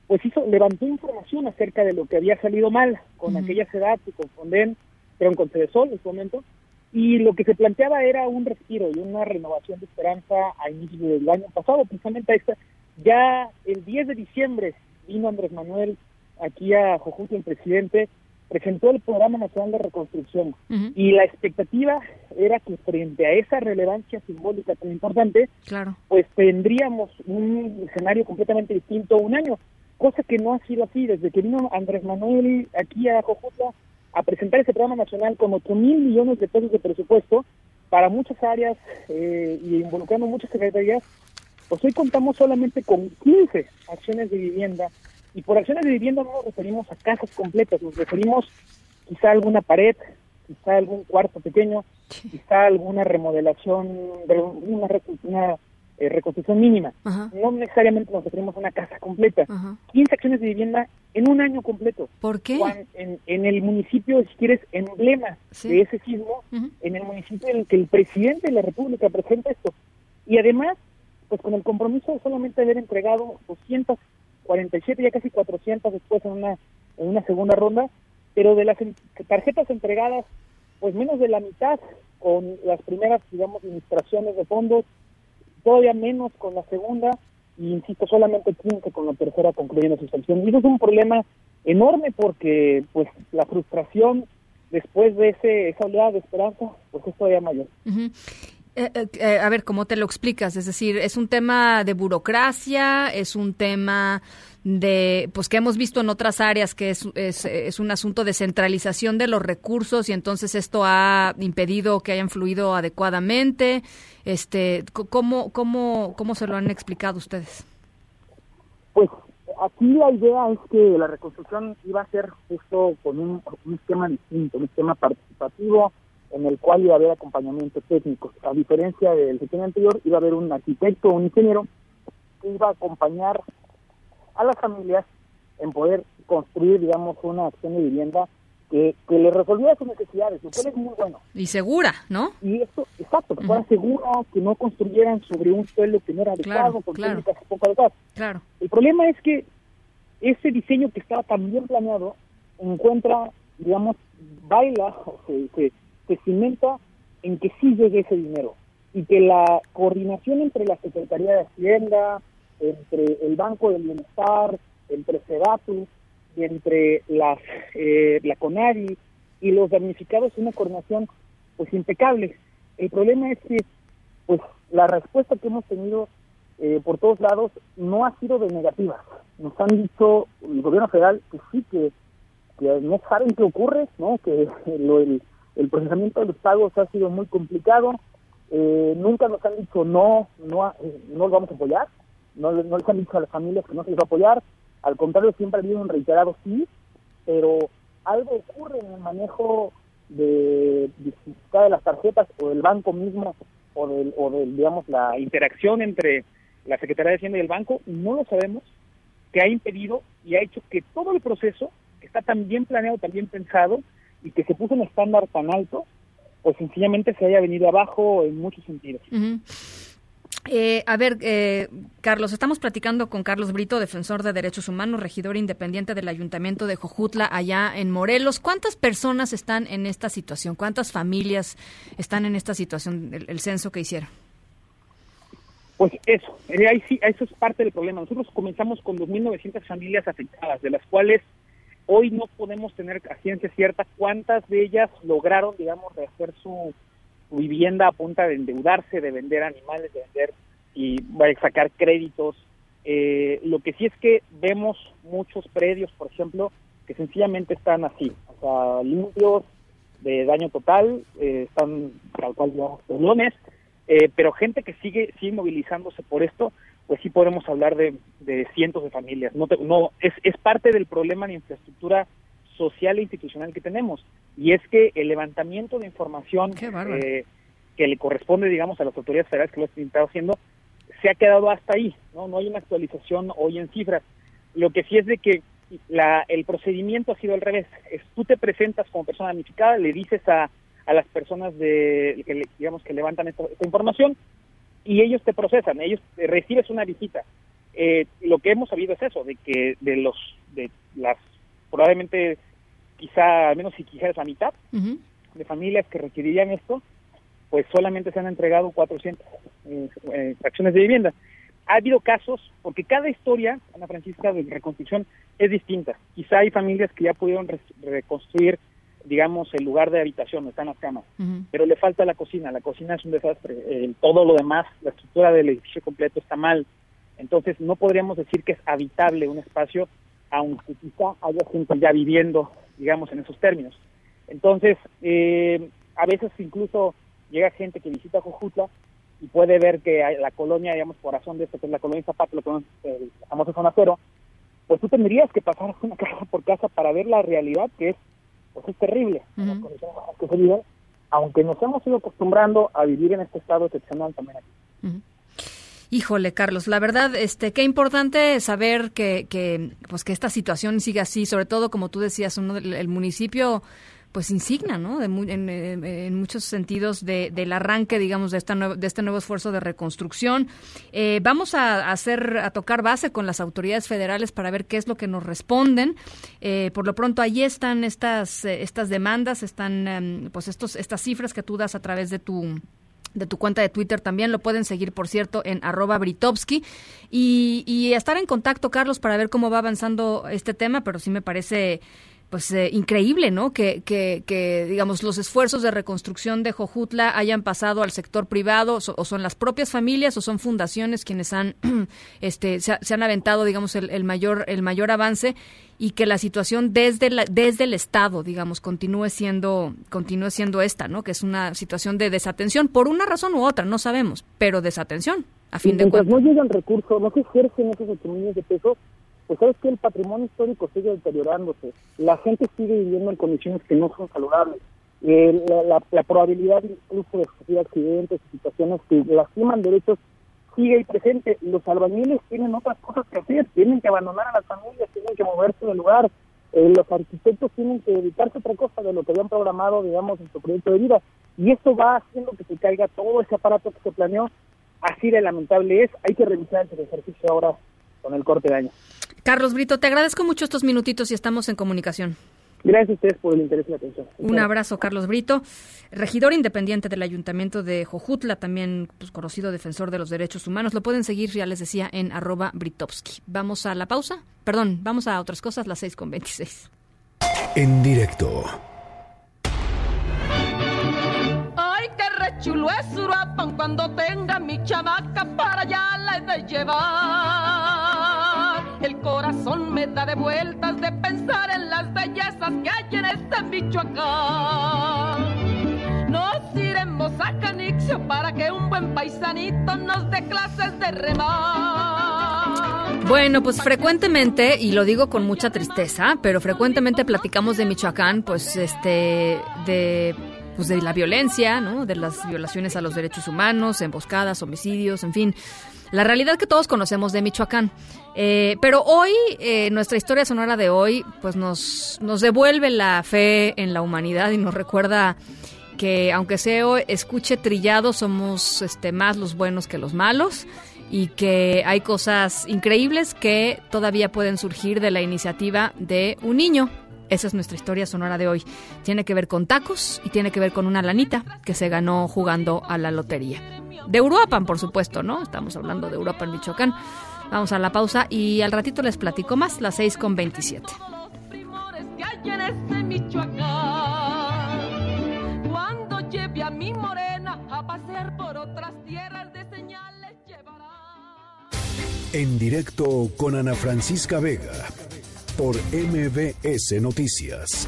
pues hizo, levantó información acerca de lo que había salido mal con aquella SEDATU, con Fonden, pero con Cedesol en su momento, y lo que se planteaba era un respiro y una renovación de esperanza a inicios del año pasado, precisamente a esta. Ya el 10 de diciembre vino Andrés Manuel aquí a Jojutla, el presidente, presentó el Programa Nacional de Reconstrucción y la expectativa era que frente a esa relevancia simbólica tan importante, claro. pues tendríamos un escenario completamente distinto un año, cosa que no ha sido así. Desde que vino Andrés Manuel aquí a Jojutla a presentar ese programa nacional con 8 mil millones de pesos de presupuesto para muchas áreas eh, y involucrando muchas secretarías, pues hoy contamos solamente con 15 acciones de vivienda y por acciones de vivienda no nos referimos a casas completas, nos referimos quizá a alguna pared, quizá a algún cuarto pequeño, quizá a alguna remodelación, una, una eh, reconstrucción mínima. No necesariamente nos referimos a una casa completa. 15 acciones de vivienda en un año completo. ¿Por qué? en, en, el municipio, si quieres, emblema de ese sismo, en el municipio en el que el presidente de la República presenta esto. Y además, pues con el compromiso de solamente haber entregado 200 47, ya casi 400 después en una, en una segunda ronda, pero de las tarjetas entregadas, pues menos de la mitad con las primeras, digamos, administraciones de fondos, todavía menos con la segunda, y insisto, solamente 15 con la tercera concluyendo su sanción. Y eso es un problema enorme porque, pues, la frustración después de ese, esa oleada de esperanza, pues es todavía mayor. Eh, eh, eh, a ver, ¿cómo te lo explicas? Es decir, ¿es un tema de burocracia? ¿Es un tema de, pues que hemos visto en otras áreas que es, es, es, un asunto de centralización de los recursos y entonces esto ha impedido que hayan fluido adecuadamente? Este, ¿cómo, cómo, ¿Cómo se lo han explicado ustedes? Pues aquí la idea es que la reconstrucción iba a ser justo con un, un esquema distinto, un esquema participativo, en el cual iba a haber acompañamiento técnico. A diferencia del sexenio anterior, iba a haber un arquitecto o un ingeniero que iba a acompañar a las familias en poder construir, digamos, una acción de vivienda que, que le resolviera sus necesidades, lo cual es muy bueno. Y segura, ¿no? Y esto, exacto, que fuera segura, que no construyeran sobre un suelo que no era adecuado, con claro. técnicas poco adecuadas. Claro. El problema es que ese diseño que estaba tan bien planeado encuentra, digamos, baila o se, se, se cimenta en que sí llegue ese dinero y que la coordinación entre la Secretaría de Hacienda, entre el Banco del Bienestar, entre Sedatu y entre las, eh, la CONADI y los damnificados es una coordinación pues impecable. El problema es que pues la respuesta que hemos tenido eh, por todos lados no ha sido de negativa. Nos han dicho el gobierno federal que sí, que, que no saben qué ocurre, ¿no? que lo, el, el procesamiento de los pagos ha sido muy complicado. Eh, nunca nos han dicho no, no, eh, no los vamos a apoyar. No, no les han dicho a las familias que no se les va a apoyar. Al contrario, siempre ha habido un reiterado sí, pero algo ocurre en el manejo de dificultad de las tarjetas o del banco mismo o del, o del digamos la interacción entre la Secretaría de Hacienda y el banco no lo sabemos que ha impedido y ha hecho que todo el proceso que está tan bien planeado tan bien pensado y que se puso un estándar tan alto pues sencillamente se haya venido abajo en muchos sentidos uh -huh. Eh, a ver, eh, Carlos, estamos platicando con Carlos Brito, defensor de derechos humanos, regidor independiente del Ayuntamiento de Jojutla, allá en Morelos. ¿Cuántas personas están en esta situación? ¿Cuántas familias están en esta situación, el, el censo que hicieron? Pues eso, eh, ahí sí, eso es parte del problema. Nosotros comenzamos con 2.900 familias afectadas, de las cuales hoy no podemos tener a ciencia cierta cuántas de ellas lograron, digamos, rehacer su vivienda a punta de endeudarse, de vender animales, de vender y sacar créditos. Eh, lo que sí es que vemos muchos predios, por ejemplo, que sencillamente están así, o sea, limpios, de daño total, eh, están tal cual, digamos, pelones, eh, pero gente que sigue, sigue movilizándose por esto, pues sí podemos hablar de, de cientos de familias. No, te, no es, es parte del problema de infraestructura social e institucional que tenemos y es que el levantamiento de información eh, que le corresponde, digamos, a las autoridades federales que lo han estado haciendo, se ha quedado hasta ahí, ¿no? No hay una actualización hoy en cifras. Lo que sí es de que la, el procedimiento ha sido al revés. Es, tú te presentas como persona damnificada, le dices a, a las personas de, que, digamos, que levantan esta, esta información y ellos te procesan, ellos eh, recibes una visita. Eh, lo que hemos sabido es eso, de que de los de las probablemente quizá, al menos si quizás la mitad uh -huh. de familias que requerirían esto, pues solamente se han entregado 400 eh, eh, acciones de vivienda. Ha habido casos, porque cada historia, Ana Francisca, de reconstrucción es distinta. Quizá hay familias que ya pudieron re reconstruir, digamos, el lugar de habitación, donde están las camas, uh -huh. pero le falta la cocina. La cocina es un desastre. Eh, todo lo demás, la estructura del edificio completo está mal. Entonces, no podríamos decir que es habitable un espacio, aunque quizá haya gente ya viviendo digamos, en esos términos. Entonces, eh, a veces incluso llega gente que visita Jojutla y puede ver que la colonia, digamos, por razón de esto, que es la colonia Zapata, lo que es el famoso zona cero, pues tú tendrías que pasar *laughs* una casa por casa para ver la realidad que es, pues es terrible, uh -huh. que se vive, aunque nos hemos ido acostumbrando a vivir en este estado excepcional también aquí. Uh -huh. Híjole, Carlos, la verdad, este, qué importante saber que, que, pues que esta situación sigue así, sobre todo como tú decías, uno, el municipio pues insignia, ¿no? De en, muchos sentidos de, del arranque, digamos, de, esta de este nuevo esfuerzo de reconstrucción. Eh, vamos a, hacer, a tocar base con las autoridades federales para ver qué es lo que nos responden. Eh, por lo pronto, allí están estas, estas demandas, están, um, pues, estos, estas cifras que tú das a través de tu de tu cuenta de Twitter también lo pueden seguir por cierto en arroba Britovsky y, y estar en contacto Carlos para ver cómo va avanzando este tema pero sí me parece pues eh, increíble, ¿no? Que, que, que, digamos, los esfuerzos de reconstrucción de Jojutla hayan pasado al sector privado, so, o son las propias familias o son fundaciones quienes han, *clears throat* este, se, se han aventado, digamos, el, el, mayor, el mayor avance y que la situación desde, la, desde el Estado, digamos, continúe siendo, continúe siendo esta, ¿no? Que es una situación de desatención, por una razón u otra, no sabemos, pero desatención, a fin y de cuentas. no llegan recursos, no se ejercen esos 8 millones de pesos, pues sabes que el patrimonio histórico sigue deteriorándose, la gente sigue viviendo en condiciones que no son saludables, eh, la, probabilidad incluso de sufrir accidentes y situaciones que lastiman derechos sigue ahí presente. Los albañiles tienen otras cosas que hacer, tienen que abandonar a las familias, tienen que moverse del lugar. eh, los arquitectos tienen que dedicarse otra cosa de lo que habían programado, digamos, en su proyecto de vida. Y esto va haciendo que se caiga todo ese aparato que se planeó. Así de lamentable es. Hay que revisar el ejercicio ahora con el corte de año. Carlos Brito, te agradezco mucho estos minutitos y estamos en comunicación. Gracias a ustedes por el interés y la atención. Un abrazo, Carlos Brito, regidor independiente del Ayuntamiento de Jojutla, también pues, conocido defensor de los derechos humanos. Lo pueden seguir, ya les decía, en arroba Britovsky. Vamos a la pausa. Perdón, vamos a otras cosas, las 6 con 26. En directo. Ay, qué rechulo es Uruapan cuando tenga mi chamaca para allá la he de llevar. El corazón me da de vueltas de pensar en las bellezas que hay en este Michoacán. Nos iremos a Canixio para que un buen paisanito nos dé clases de remar. Bueno, pues frecuentemente, y lo digo con mucha tristeza, pero frecuentemente platicamos de Michoacán, pues este, de pues de la violencia, ¿no? De las violaciones a los derechos humanos, emboscadas, homicidios, en fin la realidad que todos conocemos de Michoacán. Eh, pero hoy, eh, nuestra historia sonora de hoy, pues nos, nos devuelve la fe en la humanidad y nos recuerda que aunque SEO escuche trillado, somos este, más los buenos que los malos y que hay cosas increíbles que todavía pueden surgir de la iniciativa de un niño. Esa es nuestra historia sonora de hoy. Tiene que ver con tacos y tiene que ver con una lanita que se ganó jugando a la lotería de Uruapan, por supuesto, ¿no? Estamos hablando de Uruapan, Michoacán. Vamos a la pausa y al ratito les platico más, las 6 con 27. Cuando lleve a mi morena a pasear por otras tierras de señales llevará. En directo con Ana Francisca Vega por MBS Noticias.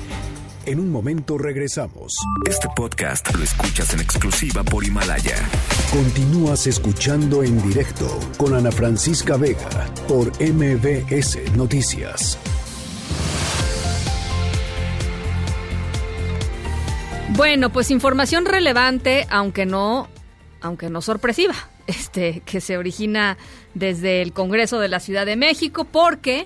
En un momento regresamos. Este podcast lo escuchas en exclusiva por Himalaya. Continúas escuchando en directo con Ana Francisca Vega por MBS Noticias. Bueno, pues información relevante, aunque no, aunque no sorpresiva, *laughs* este, que se origina desde el Congreso de la Ciudad de México, porque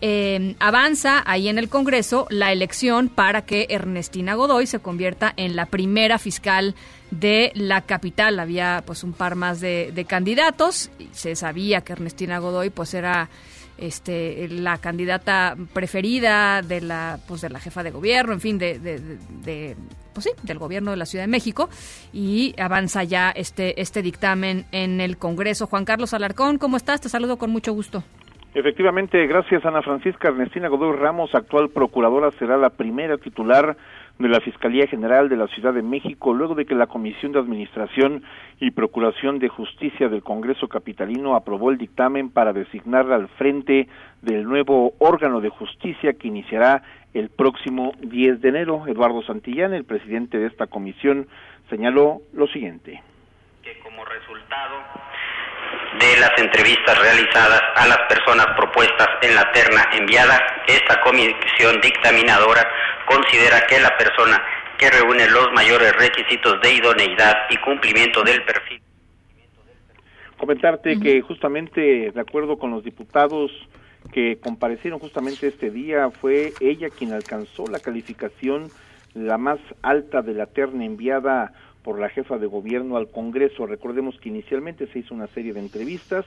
eh, avanza ahí en el Congreso la elección para que Ernestina Godoy se convierta en la primera fiscal de la capital. Había pues un par más de, candidatos. Y se sabía que Ernestina Godoy pues era este la candidata preferida de la pues de la jefa de gobierno, en fin, de, de, pues sí, del gobierno de la Ciudad de México y avanza ya este este dictamen en el Congreso. Juan Carlos Alarcón, ¿cómo estás? Te saludo con mucho gusto. Efectivamente, gracias Ana Francisca Ernestina Godoy Ramos, actual procuradora, será la primera titular de la Fiscalía General de la Ciudad de México, luego de que la Comisión de Administración y Procuración de Justicia del Congreso Capitalino aprobó el dictamen para designarla al frente del nuevo órgano de justicia que iniciará el próximo 10 de enero. Eduardo Santillán, el presidente de esta comisión, señaló lo siguiente. Que como resultado de las entrevistas realizadas a las personas propuestas en la terna enviada, esta comisión dictaminadora considera que la persona que reúne los mayores requisitos de idoneidad y cumplimiento del perfil. Comentarte que justamente de acuerdo con los diputados que comparecieron justamente este día, fue ella quien alcanzó la calificación la más alta de la terna enviada por la jefa de gobierno al Congreso. Recordemos que inicialmente se hizo una serie de entrevistas,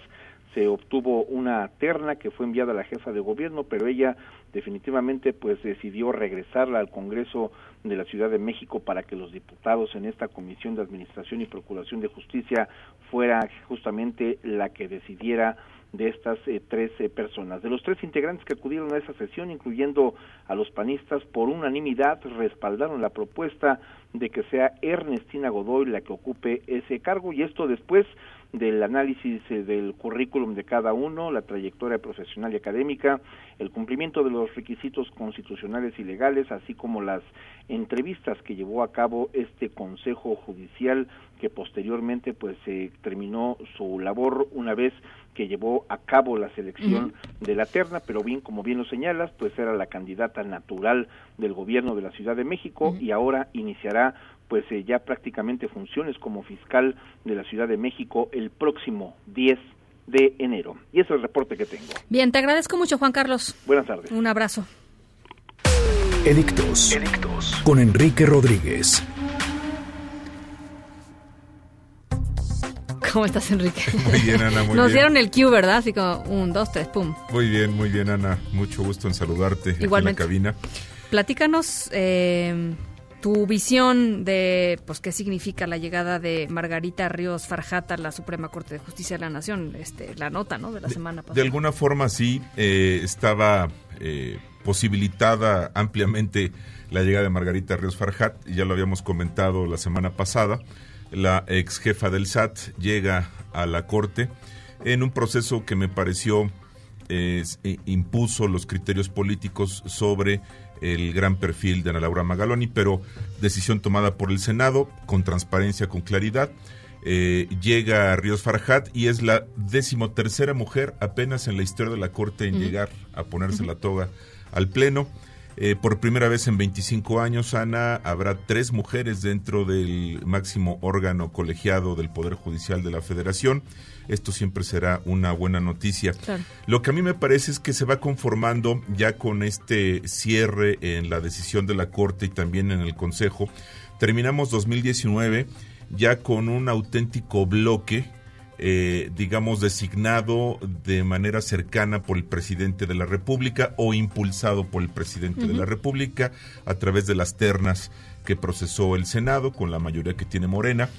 se obtuvo una terna que fue enviada a la jefa de gobierno, pero ella definitivamente pues decidió regresarla al Congreso de la Ciudad de México para que los diputados en esta Comisión de Administración y Procuración de Justicia fuera justamente la que decidiera de estas eh, tres eh, personas. De los tres integrantes que acudieron a esa sesión, incluyendo a los panistas, por unanimidad respaldaron la propuesta de que sea Ernestina Godoy la que ocupe ese cargo y esto después del análisis eh, del currículum de cada uno, la trayectoria profesional y académica, el cumplimiento de los requisitos constitucionales y legales, así como las entrevistas que llevó a cabo este Consejo Judicial que posteriormente pues se terminó su labor una vez que llevó a cabo la selección de la terna, pero bien como bien lo señalas, pues era la candidata natural del gobierno de la Ciudad de México y ahora iniciará pues eh, ya prácticamente funciones como fiscal de la Ciudad de México el próximo 10 de enero. Y ese es el reporte que tengo. Bien, te agradezco mucho, Juan Carlos. Buenas tardes. Un abrazo. Edictos. Edictos. Con Enrique Rodríguez. ¿Cómo estás, Enrique? *laughs* Muy bien, Ana, muy Nos bien. dieron el cue, ¿verdad? Así como un, dos, tres, pum. Muy bien, muy bien, Ana. Mucho gusto en saludarte aquí Igualmente. en la cabina. Platícanos eh, tu visión de pues qué significa la llegada de Margarita Ríos Farjat a la Suprema Corte de Justicia de la Nación, este, la nota, ¿no? De la semana pasada. De alguna forma sí, eh, estaba eh, posibilitada ampliamente la llegada de Margarita Ríos Farjat, ya lo habíamos comentado la semana pasada. La ex jefa del SAT llega a la Corte en un proceso que me pareció eh, eh, impuso los criterios políticos sobre el gran perfil de Ana Laura Magaloni, pero decisión tomada por el Senado con transparencia, con claridad. Eh, llega a Ríos Farjat y es la decimotercera mujer apenas en la historia de la Corte en llegar a ponerse la toga al Pleno. Eh, por primera vez en 25 años, Ana, habrá tres mujeres dentro del máximo órgano colegiado del Poder Judicial de la Federación. Esto siempre será una buena noticia. Claro. Lo que a mí me parece es que se va conformando ya con este cierre en la decisión de la Corte y también en el Consejo. Terminamos 2019 ya con un auténtico bloque, eh, digamos, designado de manera cercana por el presidente de la República o impulsado por el presidente de la República a través de las ternas que procesó el Senado con la mayoría que tiene Morena.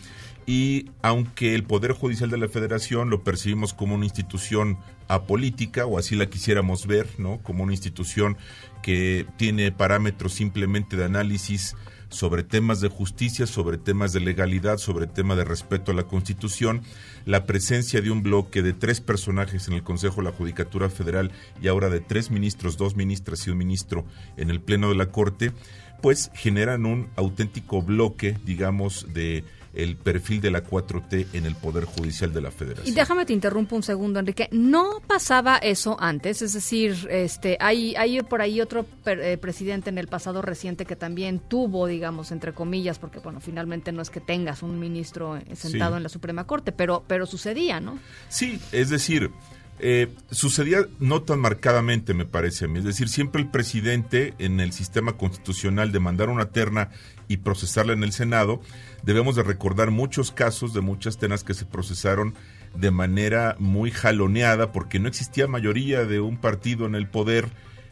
Y aunque el Poder Judicial de la Federación lo percibimos como una institución apolítica, o así la quisiéramos ver, ¿no? Como una institución que tiene parámetros simplemente de análisis sobre temas de justicia, sobre temas de legalidad, sobre tema de respeto a la Constitución, la presencia de un bloque de tres personajes en el Consejo de la Judicatura Federal y ahora de tres ministros, dos ministras y un ministro en el Pleno de la Corte, pues generan un auténtico bloque, digamos, de el perfil de la 4T en el Poder Judicial de la Y Federación. déjame te interrumpo un segundo, Enrique. ¿No pasaba eso antes? Es decir, este, hay, hay por ahí otro per- eh, presidente en el pasado reciente que también tuvo, digamos, entre comillas, porque bueno, finalmente no es que tengas un ministro eh, sentado Sí. en la Suprema Corte, pero, pero sucedía, ¿no? Sí, es decir, eh, sucedía no tan marcadamente, me parece a mí. Es decir, siempre el presidente en el sistema constitucional de mandar una terna y procesarla en el Senado, debemos de recordar muchos casos de muchas ternas que se procesaron de manera muy jaloneada porque no existía mayoría de un partido en el poder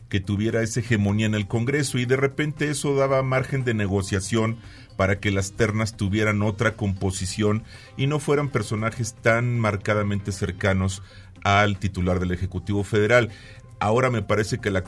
que tuviera esa hegemonía en el Congreso y de repente eso daba margen de negociación para que las ternas tuvieran otra composición y no fueran personajes tan marcadamente cercanos al titular del Ejecutivo Federal. Ahora me parece que la,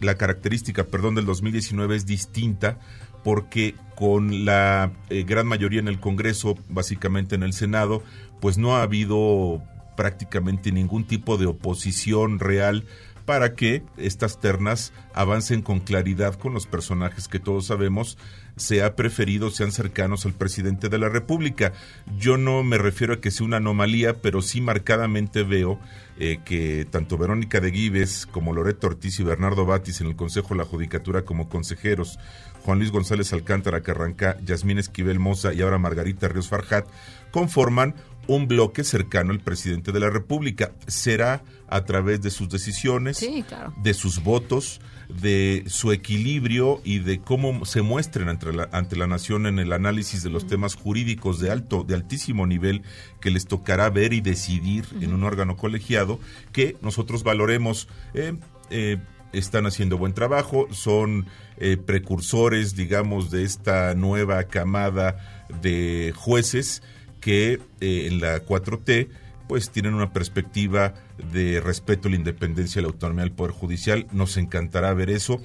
la característica perdón, del 2019 es distinta porque con la eh, gran mayoría en el Congreso, básicamente en el Senado, pues no ha habido prácticamente ningún tipo de oposición real para que estas ternas avancen con claridad con los personajes que todos sabemos se ha preferido sean cercanos al presidente de la República. Yo no me refiero a que sea una anomalía, pero sí marcadamente veo eh, que tanto Verónica de Gives como Loreto Ortiz y Bernardo Batis en el Consejo de la Judicatura como consejeros, Juan Luis González Alcántara Carranca, Yasmín Esquivel Moza y ahora Margarita Ríos Farjat, conforman un bloque cercano al presidente de la República. Será a través de sus decisiones, Sí, claro. de sus votos, de su equilibrio y de cómo se muestren ante la, ante la nación en el análisis de los temas jurídicos de alto, de altísimo nivel que les tocará ver y decidir en un órgano colegiado que nosotros valoremos. eh, eh, están haciendo buen trabajo, son eh, precursores, digamos, de esta nueva camada de jueces que en la 4T pues tienen una perspectiva de respeto a la independencia y la autonomía del Poder Judicial. Nos encantará ver eso,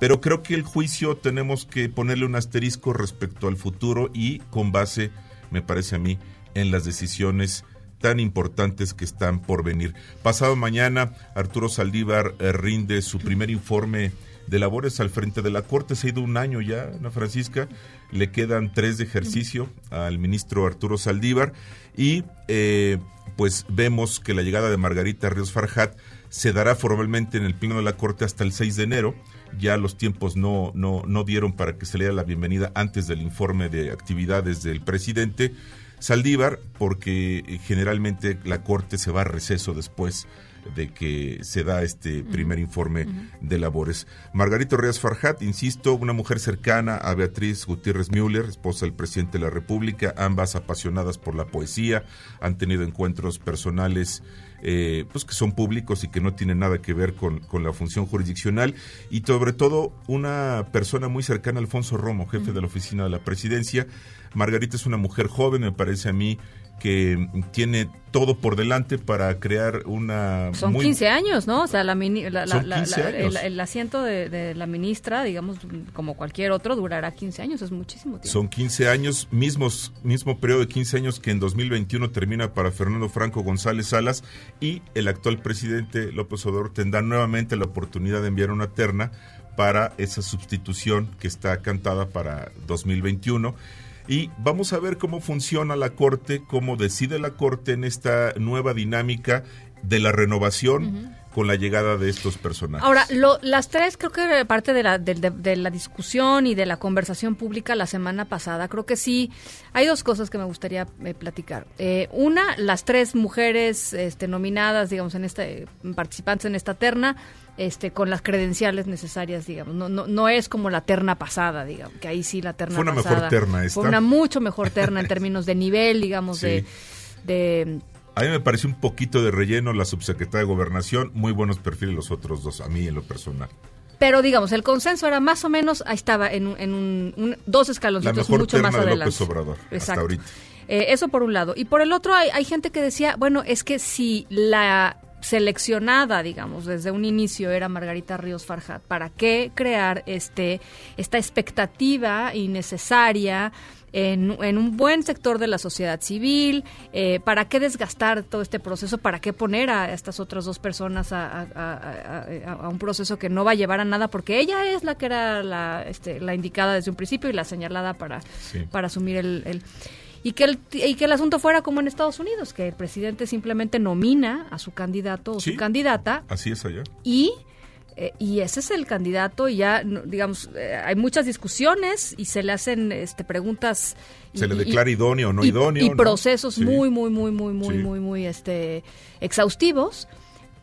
pero creo que el juicio tenemos que ponerle un asterisco respecto al futuro y con base, me parece a mí, en las decisiones tan importantes que están por venir. Pasado mañana, Arturo Saldívar eh, rinde su primer informe de labores al frente de la Corte. Se ha ido un año ya, Ana Francisca. Le quedan tres de ejercicio al ministro Arturo Saldívar. Y eh, pues vemos que la llegada de Margarita Ríos Farjat se dará formalmente en el Pleno de la Corte hasta el 6 de enero. Ya los tiempos no, no, no dieron para que se le diera la bienvenida antes del informe de actividades del presidente. Saldívar, porque generalmente la Corte se va a receso después de que se da este primer informe de labores. Margarito Ríos Farjat, insisto, una mujer cercana a Beatriz Gutiérrez Müller, esposa del presidente de la República, ambas apasionadas por la poesía, han tenido encuentros personales eh, pues que son públicos y que no tienen nada que ver con, con, la función jurisdiccional y sobre todo una persona muy cercana a Alfonso Romo, jefe de la oficina de la presidencia. Margarita es una mujer joven, me parece a mí que tiene todo por delante para crear una... Son 15 años, ¿no? O sea, la, El, asiento de, la ministra, digamos, como cualquier otro, durará 15 años, es muchísimo tiempo. Son 15 años, mismos, mismo periodo de 15 años que en 2021 termina para Fernando Franco González Salas y el actual presidente López Obrador tendrá nuevamente la oportunidad de enviar una terna para esa sustitución que está cantada para 2021 y vamos a ver cómo funciona la Corte, cómo decide la Corte en esta nueva dinámica de la renovación. Con la llegada de estos personajes. Ahora, lo, las tres, creo que parte de la, de, la discusión y de la conversación pública la semana pasada, creo que sí, hay dos cosas que me gustaría eh, platicar. Eh, una, las tres mujeres este, nominadas, digamos, en este, participantes en esta terna, este, con las credenciales necesarias, digamos. No, no, no es como la terna pasada, digamos, que ahí sí la terna Fue una mejor terna esta. Fue una mucho mejor terna en *laughs* términos de nivel, digamos, de, de... A mí me pareció un poquito de relleno la subsecretaria de Gobernación, muy buenos perfiles los otros dos, a mí en lo personal. Pero digamos, el consenso era más o menos, ahí estaba, en, en un, dos escaloncitos mucho más adelante. López Obrador, hasta ahorita. Eh, eso por un lado. Y por el otro hay, hay gente que decía, bueno, es que si la seleccionada, digamos, desde un inicio era Margarita Ríos Farjat. ¿Para qué crear este esta expectativa innecesaria en, en, un buen sector de la sociedad civil, eh, ¿para qué desgastar todo este proceso? ¿Para qué poner a estas otras dos personas a, a, un proceso que no va a llevar a nada? Porque ella es la que era la, este, la indicada desde un principio y la señalada para, para asumir el y que el, y que el asunto fuera como en Estados Unidos, que el presidente simplemente nomina a su candidato o su candidata. Así es allá. Y eh, y ese es el candidato y ya digamos eh, hay muchas discusiones y se le hacen este preguntas se le declara idóneo o no idóneo y procesos muy muy muy muy muy muy muy este exhaustivos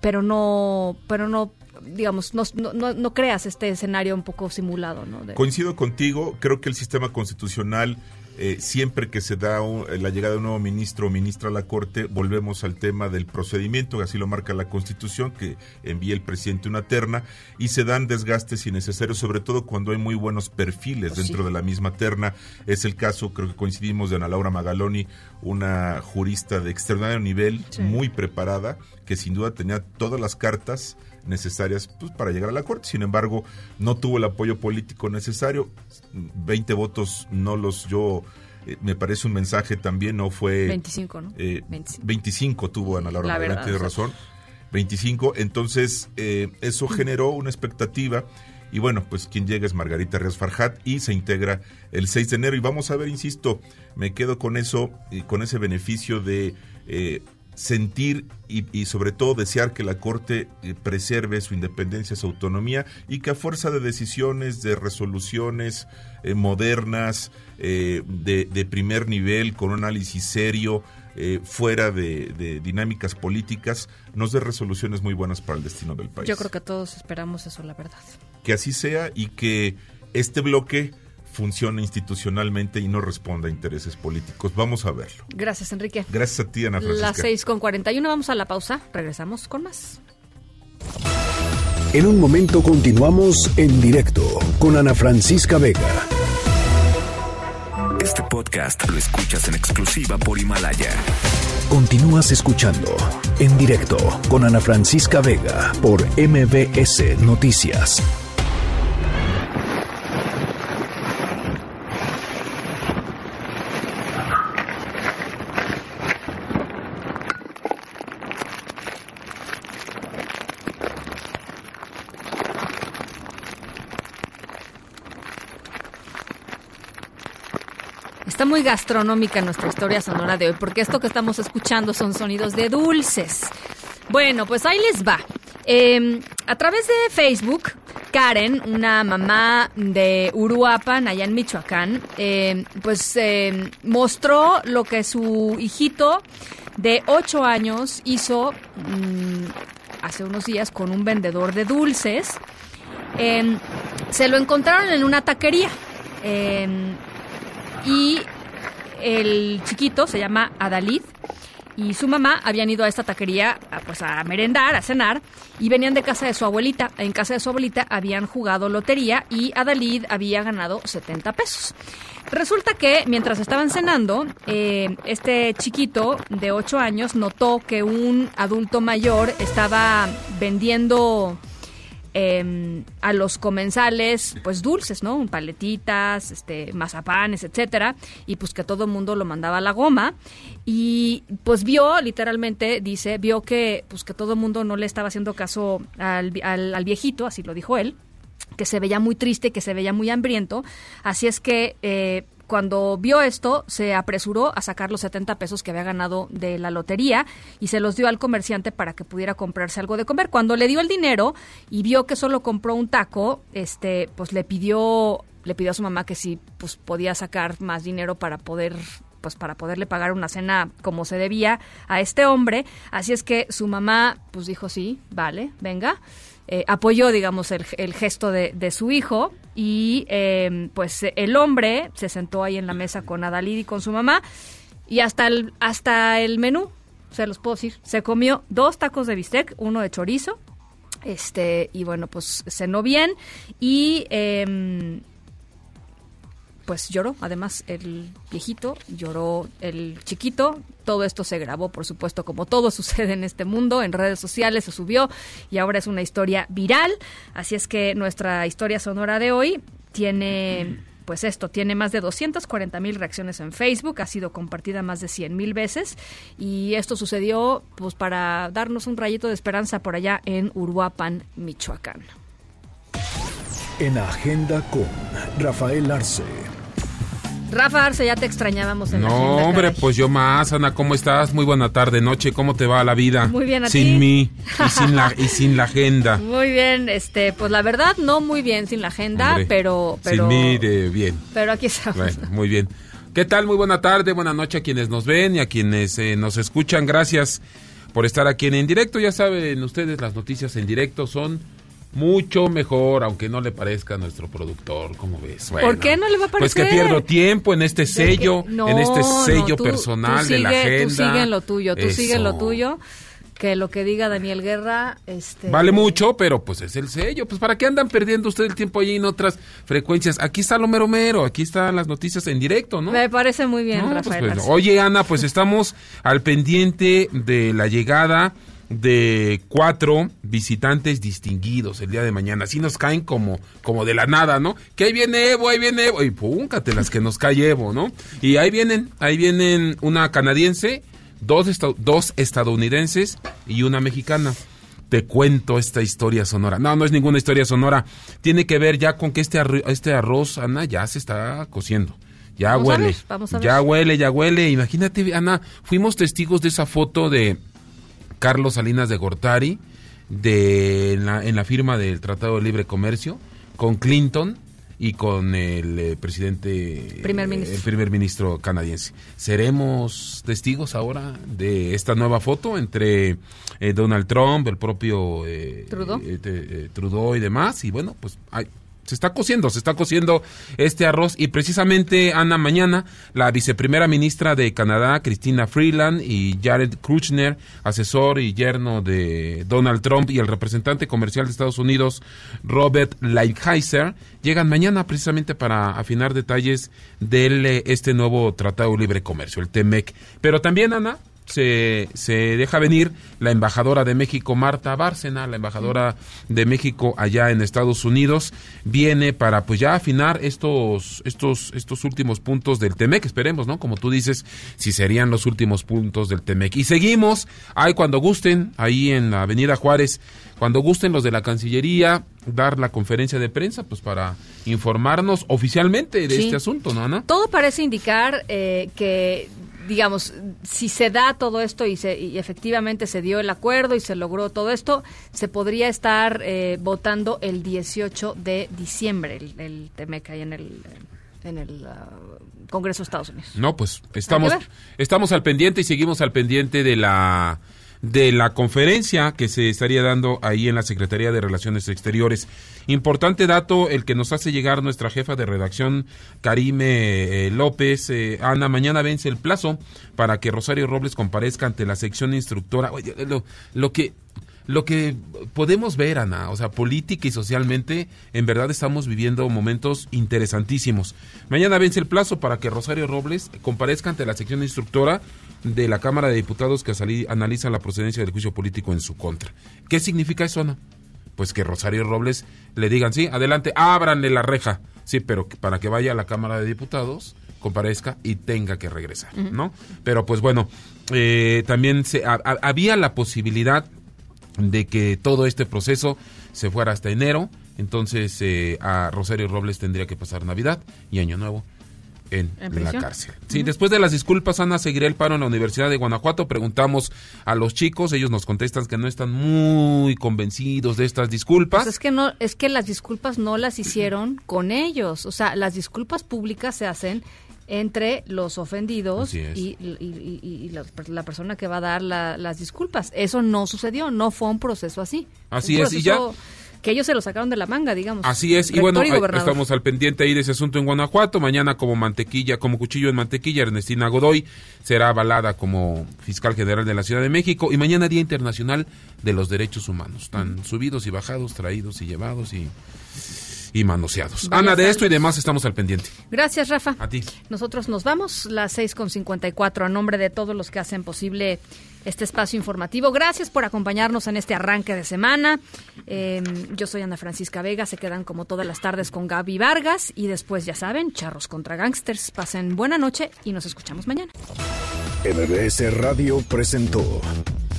pero no pero no digamos, no, no, no, creas este escenario un poco simulado. ¿no? Coincido contigo, creo que el sistema constitucional eh, siempre que se da la llegada de un nuevo ministro o ministra a la Corte, volvemos al tema del procedimiento, así lo marca la Constitución, que envía el presidente una terna, y se dan desgastes innecesarios, sobre todo cuando hay muy buenos perfiles dentro de la misma terna. Es el caso, creo que coincidimos, de Ana Laura Magaloni, una jurista de extraordinario nivel, muy preparada, que sin duda tenía todas las cartas necesarias pues, para llegar a la Corte. Sin embargo, no tuvo el apoyo político necesario. 20 votos no los yo eh, me parece un mensaje también, no fue... 25, ¿no? 25. Eh, tuvo Ana Laura, la tiene razón. 25, entonces eh, eso generó una expectativa y bueno, pues quien llega es Margarita Ríos Farjat y se integra el 6 de enero y vamos a ver, insisto, me quedo con eso, y con ese beneficio de sentir y, sobre todo desear que la Corte eh, preserve su independencia, su autonomía y que a fuerza de decisiones, de resoluciones eh, modernas, eh, de, primer nivel, con un análisis serio, fuera de, de, dinámicas políticas, nos dé resoluciones muy buenas para el destino del país. Yo creo que todos esperamos eso, la verdad. Que así sea y que este bloque funciona institucionalmente y no responda a intereses políticos. Vamos a verlo. Gracias, Enrique. Gracias a ti, Ana Francisca. Las 6 con 41, vamos a la pausa. Regresamos con más. En un momento continuamos en directo con Ana Francisca Vega. Este podcast lo escuchas en exclusiva por Himalaya. Continúas escuchando en directo con Ana Francisca Vega por MBS Noticias. Muy gastronómica nuestra historia sonora de hoy, porque esto que estamos escuchando son sonidos de dulces. Bueno, pues ahí les va. Em, a través de Facebook, Karen, una mamá de Uruapan, allá en Michoacán, em, pues em, mostró lo que su hijito de 8 años hizo mm, hace unos días con un vendedor de dulces. Se lo encontraron en una taquería. Y el chiquito se llama Adalid y su mamá habían ido a esta taquería a, pues a merendar, a cenar y venían de casa de su abuelita. En casa de su abuelita habían jugado lotería y Adalid había ganado 70 pesos. Resulta que mientras estaban cenando, eh, este chiquito de 8 años notó que un adulto mayor estaba vendiendo eh, a los comensales, pues dulces, ¿no? Paletitas, este, mazapanes, etcétera, y pues que todo el mundo lo mandaba a la goma. Y pues vio, literalmente, dice, vio que, pues que todo el mundo no le estaba haciendo caso al, al, viejito, así lo dijo él, que se veía muy triste, que se veía muy hambriento. Así es que eh, cuando vio esto, se apresuró a sacar los 70 pesos que había ganado de la lotería y se los dio al comerciante para que pudiera comprarse algo de comer. Cuando le dio el dinero y vio que solo compró un taco, este, pues le pidió, le pidió a su mamá que si pues podía sacar más dinero para poder pues para poderle pagar una cena como se debía a este hombre. Así es que su mamá pues dijo sí, vale, venga. Eh, apoyó, digamos, el, gesto de, su hijo y em, pues el hombre se sentó ahí en la mesa con Adalid y con su mamá y hasta el, hasta el menú, se los puedo decir, se comió dos tacos de bistec, uno de chorizo, este y bueno, pues cenó bien y eh, pues lloró, además el viejito, lloró el chiquito, todo esto se grabó, por supuesto, como todo *laughs* sucede en este mundo, en redes sociales se subió y ahora es una historia viral, así es que nuestra historia sonora de hoy tiene pues esto tiene más de 240 mil reacciones en Facebook, ha sido compartida más de 100 mil veces y esto sucedió pues para darnos un rayito de esperanza por allá en Uruapan, Michoacán. En Agenda con Rafael Arce. Rafa Arce, ya te extrañábamos en No, la agenda, hombre, pues yo más, Ana, ¿cómo estás? Muy buena tarde, noche, ¿cómo te va la vida? Muy bien, ¿a Sin ti? mí y *laughs* sin, la, y sin la agenda. Muy bien, este, pues la verdad no muy bien sin la agenda, Hombre, pero, pero, Sin mí de bien. pero aquí estamos. Bueno, muy bien. ¿Qué tal? Muy buena tarde, buena noche a quienes nos ven y a quienes eh, nos escuchan. Gracias por estar aquí en, en directo. Ya saben ustedes, las noticias en directo son mucho mejor, aunque no le parezca a nuestro productor, ¿cómo ves? ¿Por Bueno, qué no le va a Pues parecer? que pierdo tiempo en este sello, no, en este no, sello tú- personal tú de la sigue- agenda. Tú sigue en lo tuyo, tú sigue en lo Eso. tuyo. Que lo que diga Daniel Guerra, este... Vale mucho, pero pues es el sello. Pues para qué andan perdiendo ustedes el tiempo ahí en otras frecuencias. Aquí está lo mero mero, aquí están las noticias en directo, ¿no? Me parece muy bien, No, pues, Rafael. pues, oye, Ana, pues estamos al pendiente de la llegada de cuatro visitantes distinguidos el día de mañana. Así nos caen como, como de la nada, ¿no? Que ahí viene Evo, ahí viene Evo. Y púncate las que nos cae Evo, ¿no? Y ahí vienen, ahí vienen una canadiense, dos, esta- dos estadounidenses y una mexicana. Te cuento esta historia sonora. No, no es ninguna historia sonora. Tiene que ver ya con que este, arro- este arroz, Ana, ya se está cociendo. Ya Vamos a huele. ver, vamos a ver. Ya huele, ya huele. Imagínate, Ana, fuimos testigos de esa foto de Carlos Salinas de Gortari de en la, en la firma del Tratado de Libre Comercio con Clinton y con el eh, presidente Primer ministro. el primer ministro canadiense. ¿Seremos testigos ahora de esta nueva foto entre eh, Donald Trump, el propio eh, Trudeau. eh, eh, eh, Trudeau y demás? Y bueno, pues hay- se está cociendo, se está cociendo este arroz y precisamente Ana mañana la viceprimera ministra de Canadá Cristina Freeland y Jared Kushner, asesor y yerno de Donald Trump y el representante comercial de Estados Unidos Robert Lighthizer llegan mañana precisamente para afinar detalles del eh, este nuevo Tratado de Libre Comercio, el TEMEC. Pero también Ana se, se deja venir la embajadora de México, Marta Bárcena, la embajadora de México allá en Estados Unidos, viene para pues ya afinar estos, estos, estos últimos puntos del TEMEC, esperemos, ¿no? Como tú dices, si serían los últimos puntos del TEMEC. Y seguimos, ahí cuando gusten, ahí en la Avenida Juárez, cuando gusten los de la Cancillería, dar la conferencia de prensa, pues para informarnos oficialmente de Sí. este asunto, ¿no, Ana? Todo parece indicar eh, que, digamos, si se da todo esto y, se, y efectivamente se dio el acuerdo y se logró todo esto, se podría estar eh, votando el 18 de diciembre, el, el TEMEC ahí en el, en el ah, Congreso de Estados Unidos. No, pues estamos, estamos al pendiente y seguimos al pendiente de la de la conferencia que se estaría dando ahí en la Secretaría de Relaciones Exteriores. Importante dato el que nos hace llegar nuestra jefa de redacción, Karime eh, López. Eh, Ana, mañana vence el plazo para que Rosario Robles comparezca ante la sección instructora. Oye, lo, lo que lo que podemos ver, Ana, o sea, política y socialmente, en verdad estamos viviendo momentos interesantísimos. Mañana vence el plazo para que Rosario Robles comparezca ante la sección instructora de la Cámara de Diputados que analiza la procedencia del juicio político en su contra. ¿Qué significa eso, Ana? Pues que Rosario Robles le digan, sí, adelante, ábranle la reja. Sí, pero para que vaya a la Cámara de Diputados, comparezca y tenga que regresar, ¿no? Pero pues bueno, eh, también se, había la posibilidad de que todo este proceso se fuera hasta enero. Entonces eh, a Rosario Robles tendría que pasar Navidad y Año Nuevo en, la cárcel. Sí, después de las disculpas, Ana, seguiré el paro en la Universidad de Guanajuato. Preguntamos a los chicos, ellos nos contestan que no están muy convencidos de estas disculpas. Pues es que no, es que las disculpas no las hicieron con ellos. O sea, las disculpas públicas se hacen entre los ofendidos y, la, persona que va a dar las disculpas. Eso no sucedió, no fue un proceso así. Así es, y ya que ellos se lo sacaron de la manga, digamos. Así es, y bueno, estamos al pendiente ahí de ese asunto en Guanajuato. Mañana como mantequilla, como cuchillo en mantequilla, Ernestina Godoy será avalada como fiscal general de la Ciudad de México. Y mañana Día Internacional de los Derechos Humanos. Están subidos y bajados, traídos y llevados y y manoseados. Ana, de esto y demás estamos al pendiente. Gracias, Rafa. A ti. Nosotros nos vamos, las 6.54, a nombre de todos los que hacen posible este espacio informativo. Gracias por acompañarnos en este arranque de semana. Em, yo soy Ana Francisca Vega, se quedan como todas las tardes con Gaby Vargas y después, ya saben, charros contra gangsters. Pasen buena noche y nos escuchamos mañana. MBS Radio presentó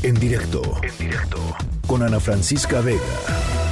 En directo, en directo, con Ana Francisca Vega